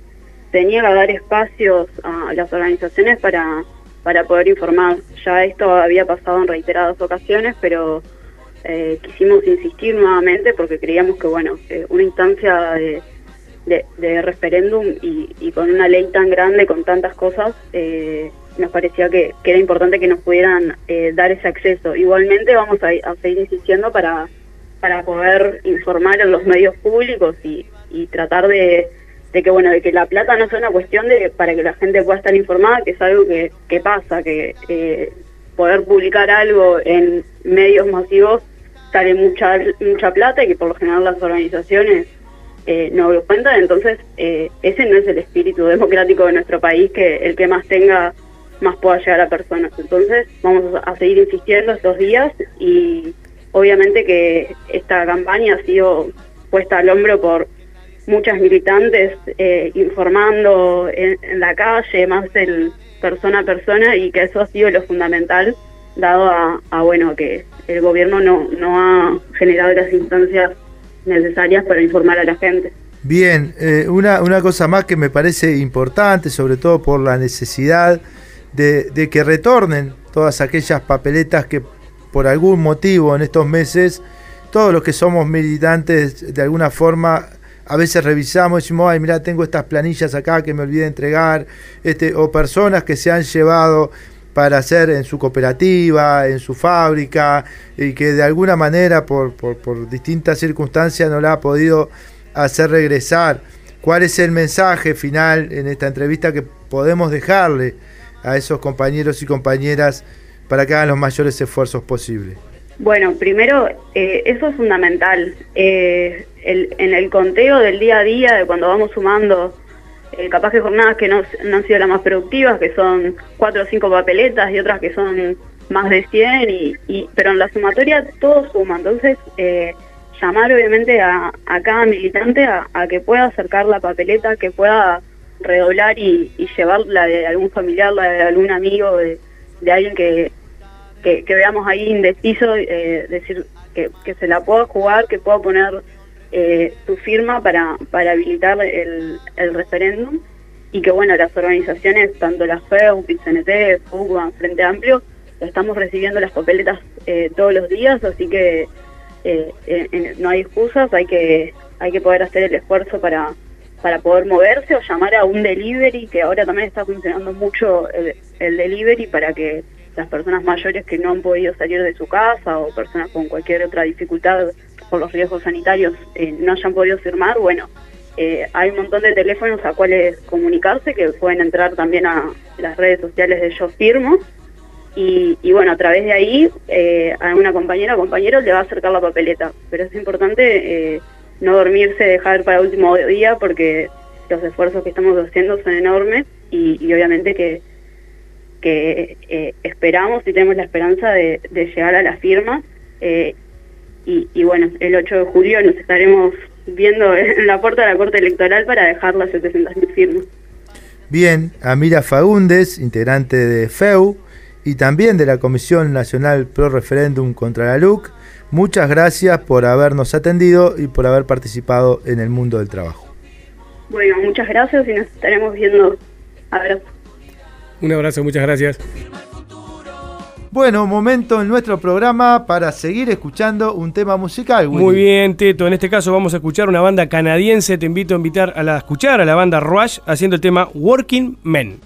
se niega a dar espacios a las organizaciones para, para poder informar. Ya esto había pasado en reiteradas ocasiones, pero eh, quisimos insistir nuevamente porque creíamos que, bueno, una instancia de de, referéndum y, con una ley tan grande, con tantas cosas, eh, nos parecía que, era importante que nos pudieran eh, dar ese acceso. Igualmente vamos a, seguir insistiendo para, para poder informar en los medios públicos y, tratar de, que bueno de que la plata no sea una cuestión de para que la gente pueda estar informada, que es algo que, que pasa, que eh, poder publicar algo en medios masivos sale mucha mucha plata y que por lo general las organizaciones eh, no lo cuentan, entonces eh, ese no es el espíritu democrático de nuestro país, que el que más tenga más pueda llegar a personas. Entonces vamos a seguir insistiendo estos días y obviamente que esta campaña ha sido puesta al hombro por muchas militantes eh, informando en, la calle, más el persona a persona y que eso ha sido lo fundamental dado a, a bueno que el gobierno no, no ha generado las instancias necesarias para informar a la gente. Bien, eh, una, una cosa más que me parece importante, sobre todo por la necesidad de, que retornen todas aquellas papeletas que por algún motivo en estos meses, todos los que somos militantes de alguna forma a veces revisamos y decimos, ay, mira, tengo estas planillas acá que me olvidé de entregar, este, o personas que se han llevado para hacer en su cooperativa, en su fábrica, y que de alguna manera, por, por, distintas circunstancias, no la ha podido hacer regresar. ¿Cuál es el mensaje final en esta entrevista que podemos dejarle a esos compañeros y compañeras para que hagan los mayores esfuerzos posibles? Bueno, primero, eh, eso es fundamental. Eh, en el conteo del día a día, de cuando vamos sumando eh, capaz que jornadas que no, han sido las más productivas, que son cuatro o cinco papeletas y otras que son más de 100, y, pero en la sumatoria todo suma. Entonces, eh, llamar obviamente a, cada militante a, que pueda acercar la papeleta, que pueda redoblar y, y llevarla de algún familiar, la de algún amigo, de, alguien que, que, veamos ahí indeciso, eh, decir que, que se la pueda jugar, que pueda poner eh, su firma para, para habilitar el, el referéndum y que bueno, las organizaciones, tanto la FEU, PCNT, FUCBAN, Frente Amplio, estamos recibiendo las papeletas eh, todos los días, así que eh, no hay excusas, hay que, hay que poder hacer el esfuerzo para, para poder moverse o llamar a un delivery, que ahora también está funcionando mucho el delivery para que las personas mayores que no han podido salir de su casa o personas con cualquier otra dificultad por los riesgos sanitarios eh, no hayan podido firmar, bueno, eh, hay un montón de teléfonos a cuales comunicarse que pueden entrar también a las redes sociales de Yo Firmo. Y, bueno, a través de ahí eh, a una compañera o compañero le va a acercar la papeleta. Pero es importante no dormirse, dejar para el último día porque los esfuerzos que estamos haciendo son enormes y, obviamente que, que esperamos y tenemos la esperanza de, de llegar a la firma y, bueno, el 8 de julio nos estaremos viendo en la puerta de la Corte Electoral para dejar las 700.000 firmas. Bien, Amira Fagundes, integrante de FEU y también de la Comisión Nacional Pro Referéndum contra la LUC, muchas gracias por habernos atendido y por haber participado en el mundo del trabajo. Bueno, muchas gracias y nos estaremos viendo. Abrazo. Un abrazo, muchas gracias. Bueno, momento en nuestro programa para seguir escuchando un tema musical. Muy bien, Teto. En este caso vamos a escuchar una banda canadiense. Te invito a invitar a, la, a escuchar a la banda Rush haciendo el tema Working Men.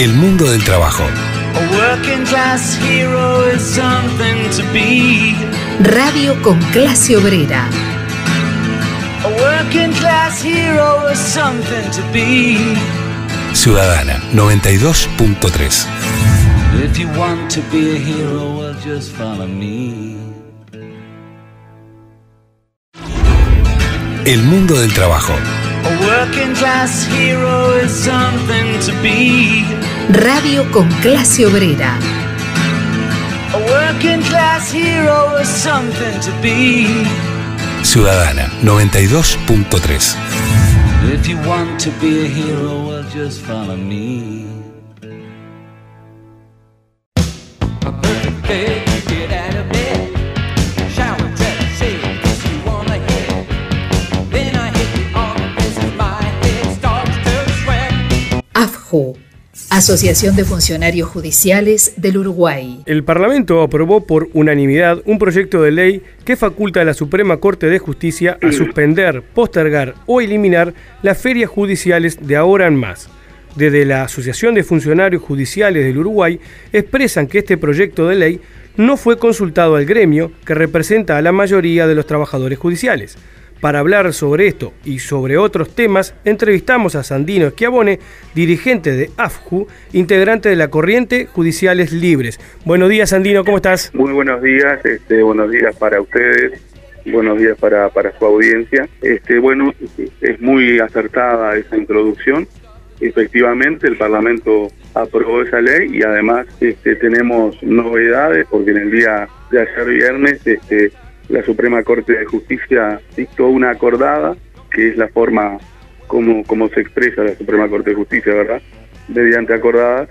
El mundo del trabajo. Radio con clase obrera. Ciudadana 92.3. If you want to be a hero, well, just follow me. El mundo del trabajo. A working class hero is something to be. Radio con clase obrera. A working class hero is something to be. Ciudadana 92.3. If you want to be a hero, well just follow me. Asociación de Funcionarios Judiciales del Uruguay. El Parlamento aprobó por unanimidad un proyecto de ley que faculta a la Suprema Corte de Justicia a suspender, postergar o eliminar las ferias judiciales de ahora en más. Desde la Asociación de Funcionarios Judiciales del Uruguay expresan que este proyecto de ley no fue consultado al gremio que representa a la mayoría de los trabajadores judiciales. Para hablar sobre esto y sobre otros temas, entrevistamos a Sandino Schiavone, dirigente de AFJU, integrante de la Corriente Judiciales Libres. Buenos días, Sandino, ¿cómo estás? Muy buenos días, este, buenos días para ustedes, buenos días para, para su audiencia. Este, bueno, es muy acertada esa introducción. Efectivamente, el Parlamento aprobó esa ley y además este, tenemos novedades porque en el día de ayer viernes este, la Suprema Corte de Justicia dictó una acordada, que es la forma como, como se expresa la Suprema Corte de Justicia, ¿verdad? Mediante acordadas,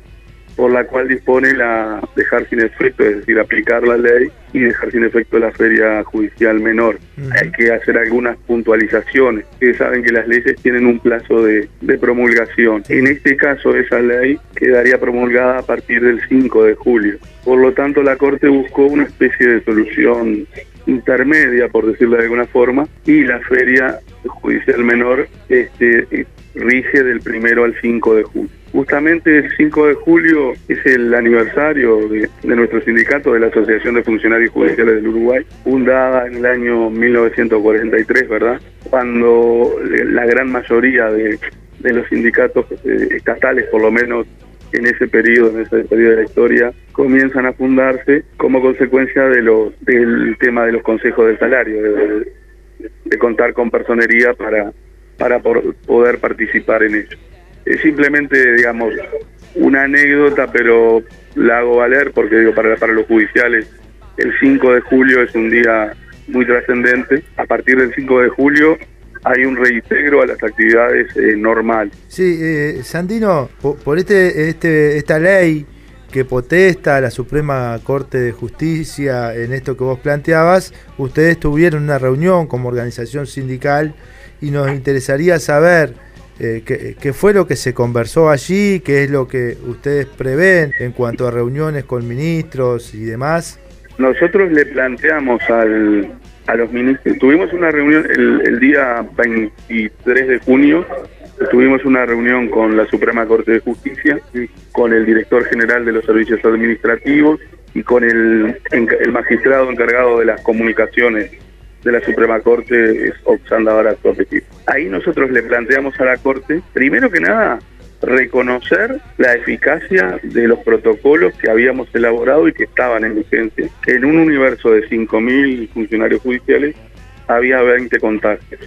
por la cual dispone la dejar sin efecto, es decir, aplicar la ley y dejar sin efecto la feria judicial menor. Hay que hacer algunas puntualizaciones. Ustedes saben que las leyes tienen un plazo de, de promulgación. En este caso, esa ley quedaría promulgada a partir del 5 de julio. Por lo tanto, la Corte buscó una especie de solución intermedia, por decirlo de alguna forma, y la feria judicial menor este, rige del primero al 5 de julio. Justamente el 5 de julio es el aniversario de, nuestro sindicato, de la Asociación de Funcionarios Judiciales del Uruguay, fundada en el año 1943, ¿verdad? Cuando la gran mayoría de, de los sindicatos eh, estatales, por lo menos en ese periodo, en ese periodo de la historia, comienzan a fundarse como consecuencia de los del tema de los consejos del salario, de, contar con personería para, para por, poder participar en ello. Es simplemente, digamos, una anécdota, pero la hago valer porque digo, para, para los judiciales el 5 de julio es un día muy trascendente. A partir del 5 de julio hay un reintegro a las actividades eh, normales. Sí, eh, Sandino, por, por, este, este, esta ley que potesta a la Suprema Corte de Justicia en esto que vos planteabas, ustedes tuvieron una reunión como organización sindical y nos interesaría saber eh, qué, qué, fue lo que se conversó allí, qué es lo que ustedes prevén en cuanto a reuniones con ministros y demás. Nosotros le planteamos al, a los ministros. Tuvimos una reunión el, el, día 23 de junio, tuvimos una reunión con la Suprema Corte de Justicia, con el director general de los servicios administrativos y con el, el magistrado encargado de las comunicaciones de la Suprema Corte, es Oxanda Barato Ahí nosotros le planteamos a la Corte, primero que nada, reconocer la eficacia de los protocolos que habíamos elaborado y que estaban en vigencia. En un universo de 5.000 funcionarios judiciales había 20 contagios.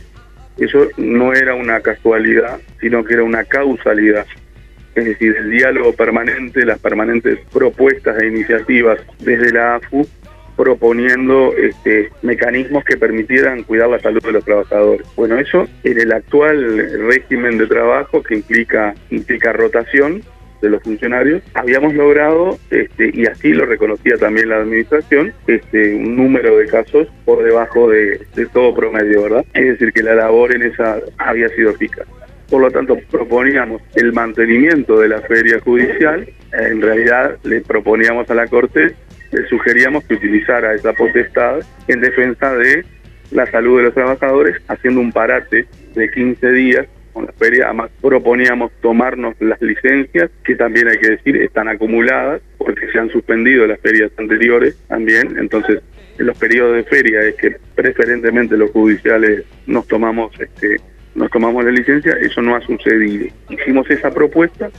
Eso no era una casualidad, sino que era una causalidad. Es decir, el diálogo permanente, las permanentes propuestas e iniciativas desde la AFU proponiendo este, mecanismos que permitieran cuidar la salud de los trabajadores. Bueno, eso en el actual régimen de trabajo que implica, implica rotación de los funcionarios, habíamos logrado, este, y así lo reconocía también la administración, este, un número de casos por debajo de, de todo promedio, ¿verdad? Es decir, que la labor en esa había sido eficaz. Por lo tanto, proponíamos el mantenimiento de la feria judicial. En realidad, le proponíamos a la Corte le sugeríamos que utilizara esa potestad en defensa de la salud de los trabajadores, haciendo un parate de 15 días con la feria, además proponíamos tomarnos las licencias, que también hay que decir están acumuladas, porque se han suspendido las ferias anteriores también, entonces en los periodos de feria es que preferentemente los judiciales nos tomamos este nos tomamos la licencia, eso no ha sucedido. Hicimos esa propuesta,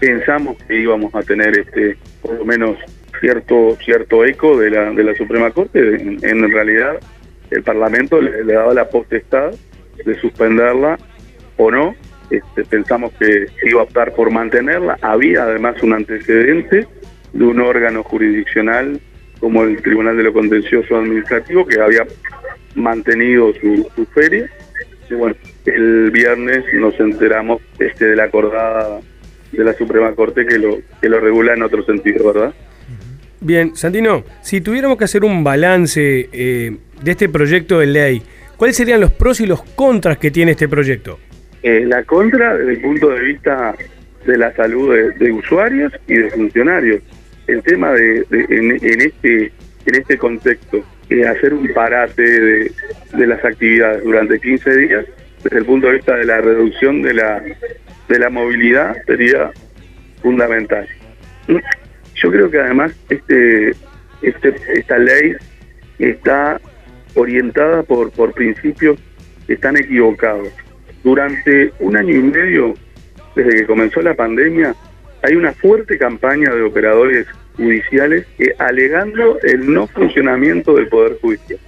pensamos que íbamos a tener este por lo menos cierto cierto eco de la de la Suprema Corte, en, realidad el Parlamento le, le daba la potestad de suspenderla o no. Este, pensamos que iba a optar por mantenerla. Había además un antecedente de un órgano jurisdiccional como el Tribunal de lo Contencioso Administrativo que había mantenido su, su feria. Y bueno, el viernes nos enteramos este, de la acordada de la Suprema Corte que lo, que lo regula en otro sentido, ¿verdad? Bien, Santino, si tuviéramos que hacer un balance eh, de este proyecto de ley, ¿cuáles serían los pros y los contras que tiene este proyecto? Eh, la contra desde el punto de vista de la salud de, usuarios y de funcionarios. El tema de, de- en, en este en este contexto, eh, hacer un parate de, de las actividades durante 15 días, desde el punto de vista de la reducción de la de la movilidad sería fundamental. Yo creo que además este, este esta ley está orientada por, por principios que están equivocados. Durante un año y medio, desde que comenzó la pandemia, hay una fuerte campaña de operadores judiciales que alegando el no funcionamiento del Poder Judicial.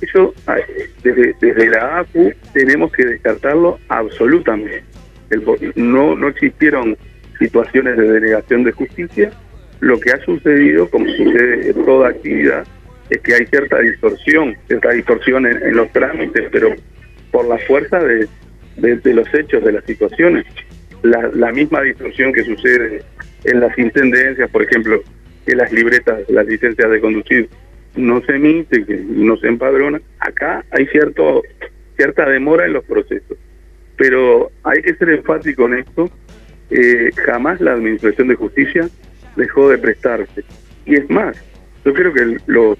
Eso, ah, desde, desde la APU, tenemos que descartarlo absolutamente. El no, no existieron situaciones de denegación de justicia. Lo que ha sucedido, como sucede en toda actividad, es que hay cierta distorsión, cierta distorsión en, los trámites, pero por la fuerza de los hechos, de las situaciones. La, la misma distorsión que sucede en las intendencias, por ejemplo, que las libretas, las licencias de conducir no se emiten, que no se empadronan. Acá hay cierto cierta demora en los procesos. Pero hay que ser enfático en esto. eh, jamás la Administración de Justicia dejó de prestarse. Y es más, yo creo que los,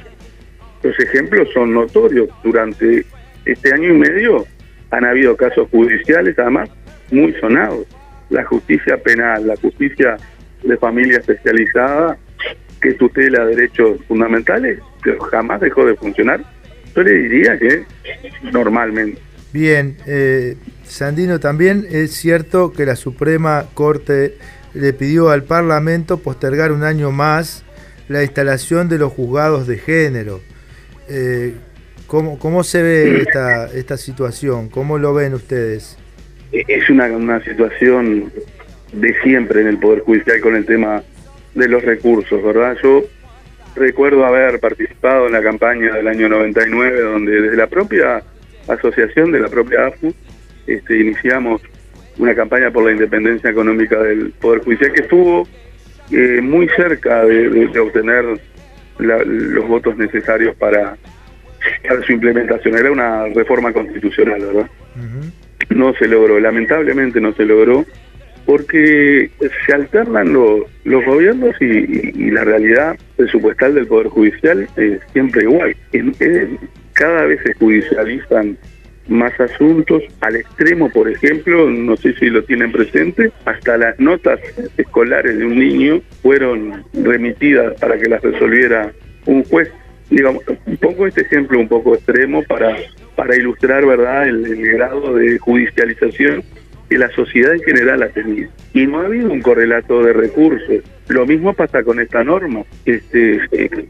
los ejemplos son notorios. Durante este año y medio han habido casos judiciales, además, muy sonados. La justicia penal, la justicia de familia especializada, que tutela derechos fundamentales, que jamás dejó de funcionar. Yo le diría que normalmente. Bien, eh, Sandino, también es cierto que la Suprema Corte le pidió al Parlamento postergar un año más la instalación de los juzgados de género. Eh, ¿cómo, ¿Cómo se ve esta, esta situación? ¿Cómo lo ven ustedes? es una, una situación de siempre en el Poder Judicial con el tema de los recursos, ¿verdad? Yo recuerdo haber participado en la campaña del año 99, donde desde la propia asociación de la propia AFU este, iniciamos una campaña por la independencia económica del Poder Judicial que estuvo eh, muy cerca de, de- de obtener la- los votos necesarios para, para su implementación. Era una reforma constitucional, ¿verdad? no se logró, lamentablemente no se logró, porque se alternan los, los gobiernos y, y- y la realidad presupuestal del Poder Judicial es siempre igual. En- en- cada vez se judicializan más asuntos, al extremo, por ejemplo, no sé si lo tienen presente, hasta las notas escolares de un niño fueron remitidas para que las resolviera un juez. Digamos, pongo este ejemplo un poco extremo para, para ilustrar, ¿verdad?, el, el grado de judicialización que la sociedad en general ha tenido. Y no ha habido un correlato de recursos. Lo mismo pasa con esta norma. Este, eh,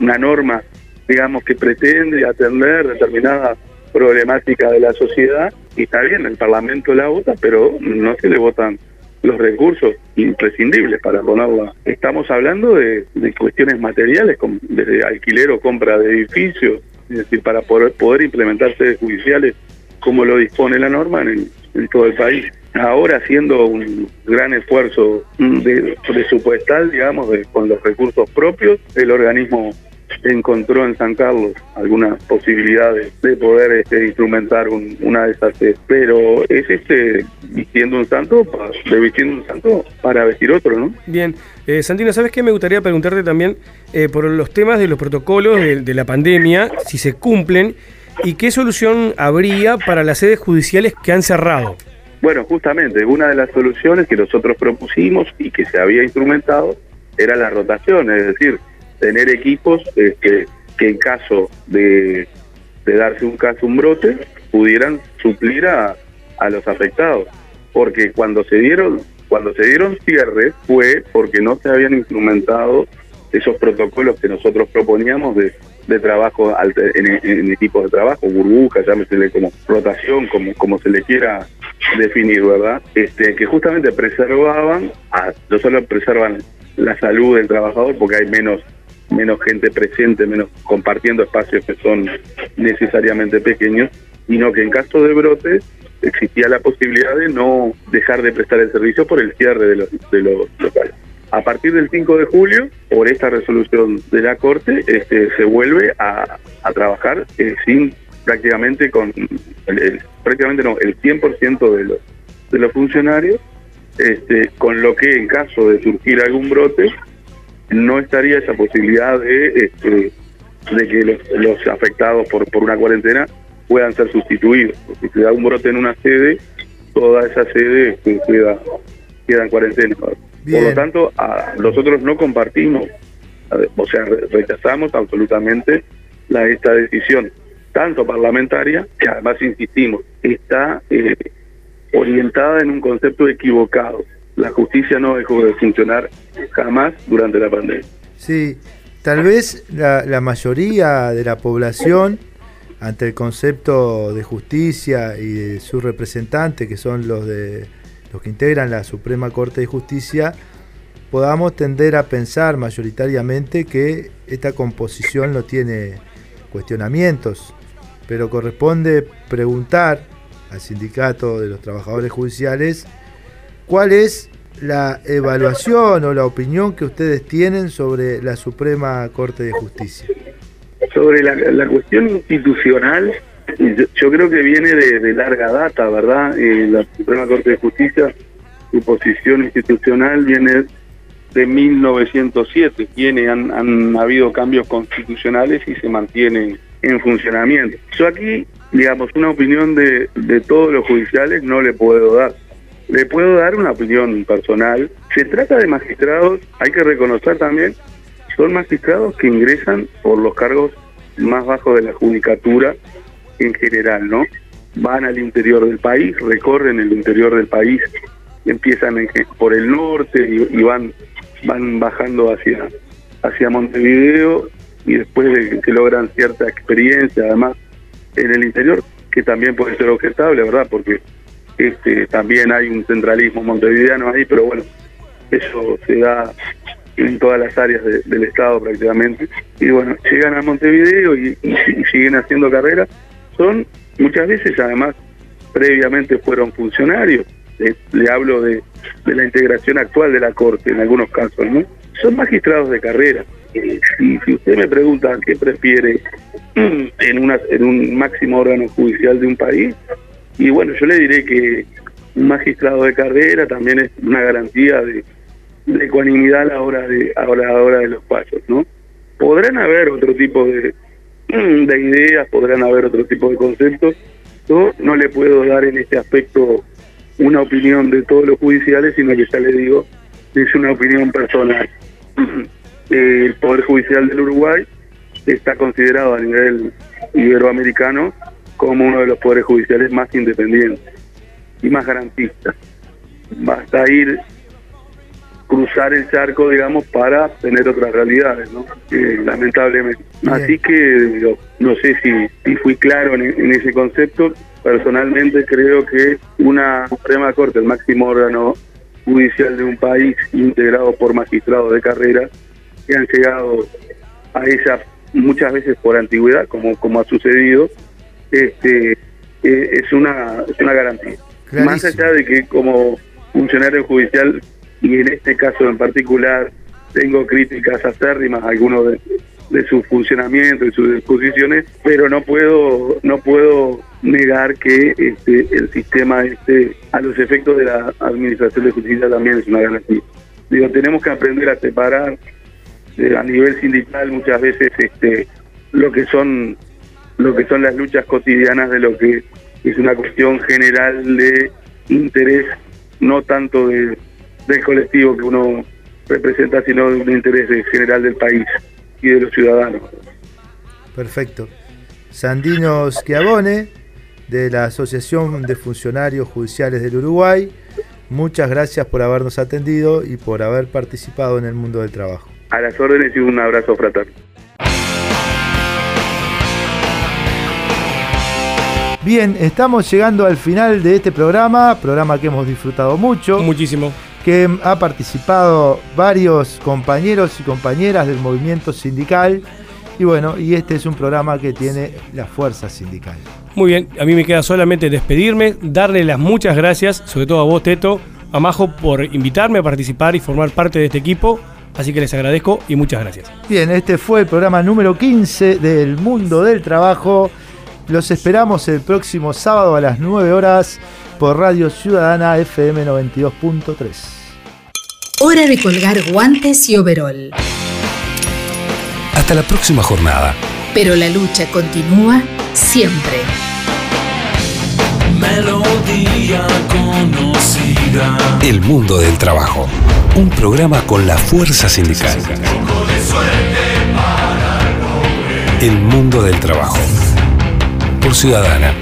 una norma, digamos, que pretende atender determinada problemática de la sociedad, y está bien, el Parlamento la vota, pero no se le votan los recursos imprescindibles para ponerla. Estamos hablando de, de cuestiones materiales, como desde alquiler o compra de edificios, es decir, para poder, poder implementar sedes judiciales como lo dispone la norma en, en todo el país. Ahora haciendo un gran esfuerzo de, presupuestal, digamos, de- con los recursos propios, el organismo encontró en San Carlos algunas posibilidades de poder este, instrumentar un- una de esas sedes. Pero es este vistiendo un santo, pa- de vistiendo un santo para vestir otro, ¿no? Bien, eh, Santino, ¿sabes qué? Me gustaría preguntarte también eh, por los temas de los protocolos de, de la pandemia, si se cumplen, y qué solución habría para las sedes judiciales que han cerrado. Bueno, justamente una de las soluciones que nosotros propusimos y que se había instrumentado era la rotación, es decir, tener equipos eh, que, en caso de, de darse un caso, un brote, pudieran suplir a, a los afectados. Porque cuando se dieron cuando se dieron cierres fue porque no se habían instrumentado esos protocolos que nosotros proponíamos de, de trabajo en, en, equipos de trabajo, burbujas, llámesele como rotación, como, como se le quiera definir, ¿verdad? Este, que justamente preservaban, a, no solo preservan la salud del trabajador, porque hay menos menos gente presente, menos compartiendo espacios que son necesariamente pequeños, sino que en caso de brotes existía la posibilidad de no dejar de prestar el servicio por el cierre de los, de los locales. A partir del 5 de julio, por esta resolución de la Corte, este, se vuelve a, trabajar eh, sin prácticamente con el, prácticamente no, el 100% de los, de los funcionarios, este, con lo que en caso de surgir algún brote, no estaría esa posibilidad de, este, de que los, los afectados por, por una cuarentena puedan ser sustituidos. Si da un brote en una sede, toda esa sede este, queda, queda en cuarentena. Por lo tanto, a, nosotros no compartimos, o sea, rechazamos absolutamente la, esta decisión, tanto parlamentaria, que además insistimos, está eh, orientada en un concepto equivocado. La justicia no dejó de funcionar jamás durante la pandemia. Sí, tal vez la, mayoría de la población ante el concepto de justicia y de sus representantes, que son los de los que integran la Suprema Corte de Justicia, podamos tender a pensar mayoritariamente que esta composición no tiene cuestionamientos, pero corresponde preguntar al sindicato de los trabajadores judiciales cuál es la evaluación o la opinión que ustedes tienen sobre la Suprema Corte de Justicia sobre la, cuestión institucional, yo, creo que viene de, larga data, ¿verdad? Eh, la Suprema Corte de Justicia, su posición institucional viene de 1907, tiene, han, han habido cambios constitucionales y se mantienen en funcionamiento. Yo aquí, digamos, una opinión de, de todos los judiciales no le puedo dar. Le puedo dar una opinión personal. Se trata de magistrados, hay que reconocer también son magistrados que ingresan por los cargos más bajos de la judicatura en general, ¿no? Van al interior del país, recorren el interior del país, empiezan por el norte y, van van bajando hacia hacia Montevideo y después de que logran cierta experiencia, además en el interior, que también puede ser objetable, ¿verdad? Porque este también hay un centralismo montevideano ahí, pero bueno, eso se da en todas las áreas del Estado prácticamente. Y bueno, llegan a Montevideo y, siguen haciendo carreras. Son muchas veces, además, previamente fueron funcionarios. Le, hablo de, la integración actual de la Corte en algunos casos, ¿no? Son magistrados de carrera. Si usted me pregunta qué prefiere en, una, en un máximo órgano judicial de un país, y bueno, yo le diré que un magistrado de carrera también es una garantía de, ecuanimidad a la hora de, a la hora de los pasos, ¿no? Podrán haber otro tipo de, de ideas, podrán haber otro tipo de conceptos. Yo no le puedo dar en este aspecto una opinión de todos los judiciales, sino que ya le digo, es una opinión personal. El Poder Judicial del Uruguay está considerado a nivel iberoamericano como uno de los poderes judiciales más independientes y más garantistas. Basta ir cruzar el charco, digamos, para tener otras realidades, ¿no? Eh, lamentablemente. Así que no sé si, si fui claro en, ese concepto. Personalmente creo que una Suprema Corte, el máximo órgano judicial de un país integrado por magistrados de carrera que han llegado a ella muchas veces por antigüedad, como, como ha sucedido, este eh, es, una, es una garantía. Más allá de que como funcionario judicial y en este caso en particular tengo críticas acérrimas a algunos de, de su funcionamiento y sus disposiciones, pero no puedo no puedo negar que este, el sistema este a los efectos de la administración de justicia también es una garantía. Digo, tenemos que aprender a separar eh, a nivel sindical muchas veces este lo que son lo que son las luchas cotidianas de lo que es una cuestión general de interés no tanto de, del colectivo que uno representa, sino de un interés general del país y de los ciudadanos. Perfecto. Sandino Schiavone, de la Asociación de Funcionarios Judiciales del Uruguay, muchas gracias por habernos atendido y por haber participado en el mundo del trabajo. A las órdenes y un abrazo fraterno. Bien, estamos llegando al final de este programa, programa que hemos disfrutado mucho. Muchísimo. Que ha participado varios compañeros y compañeras del movimiento sindical. Y bueno, y este es un programa que tiene la fuerza sindical. Muy bien, a mí me queda solamente despedirme, darle las muchas gracias, sobre todo a vos, Teto, a Majo, por invitarme a participar y formar parte de este equipo. Así que les agradezco y muchas gracias. Bien, este fue el programa número 15 del Mundo del Trabajo. Los esperamos el próximo sábado a las 9 horas por Radio Ciudadana FM 92.3. Hora de colgar guantes y overol. Hasta la próxima jornada. Pero la lucha continúa siempre. Melodía conocida. El mundo del trabajo. Un programa con la fuerza sindical. El mundo del trabajo. Por Ciudadana.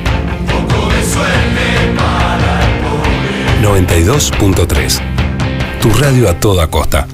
92.3. Tu radio a toda costa.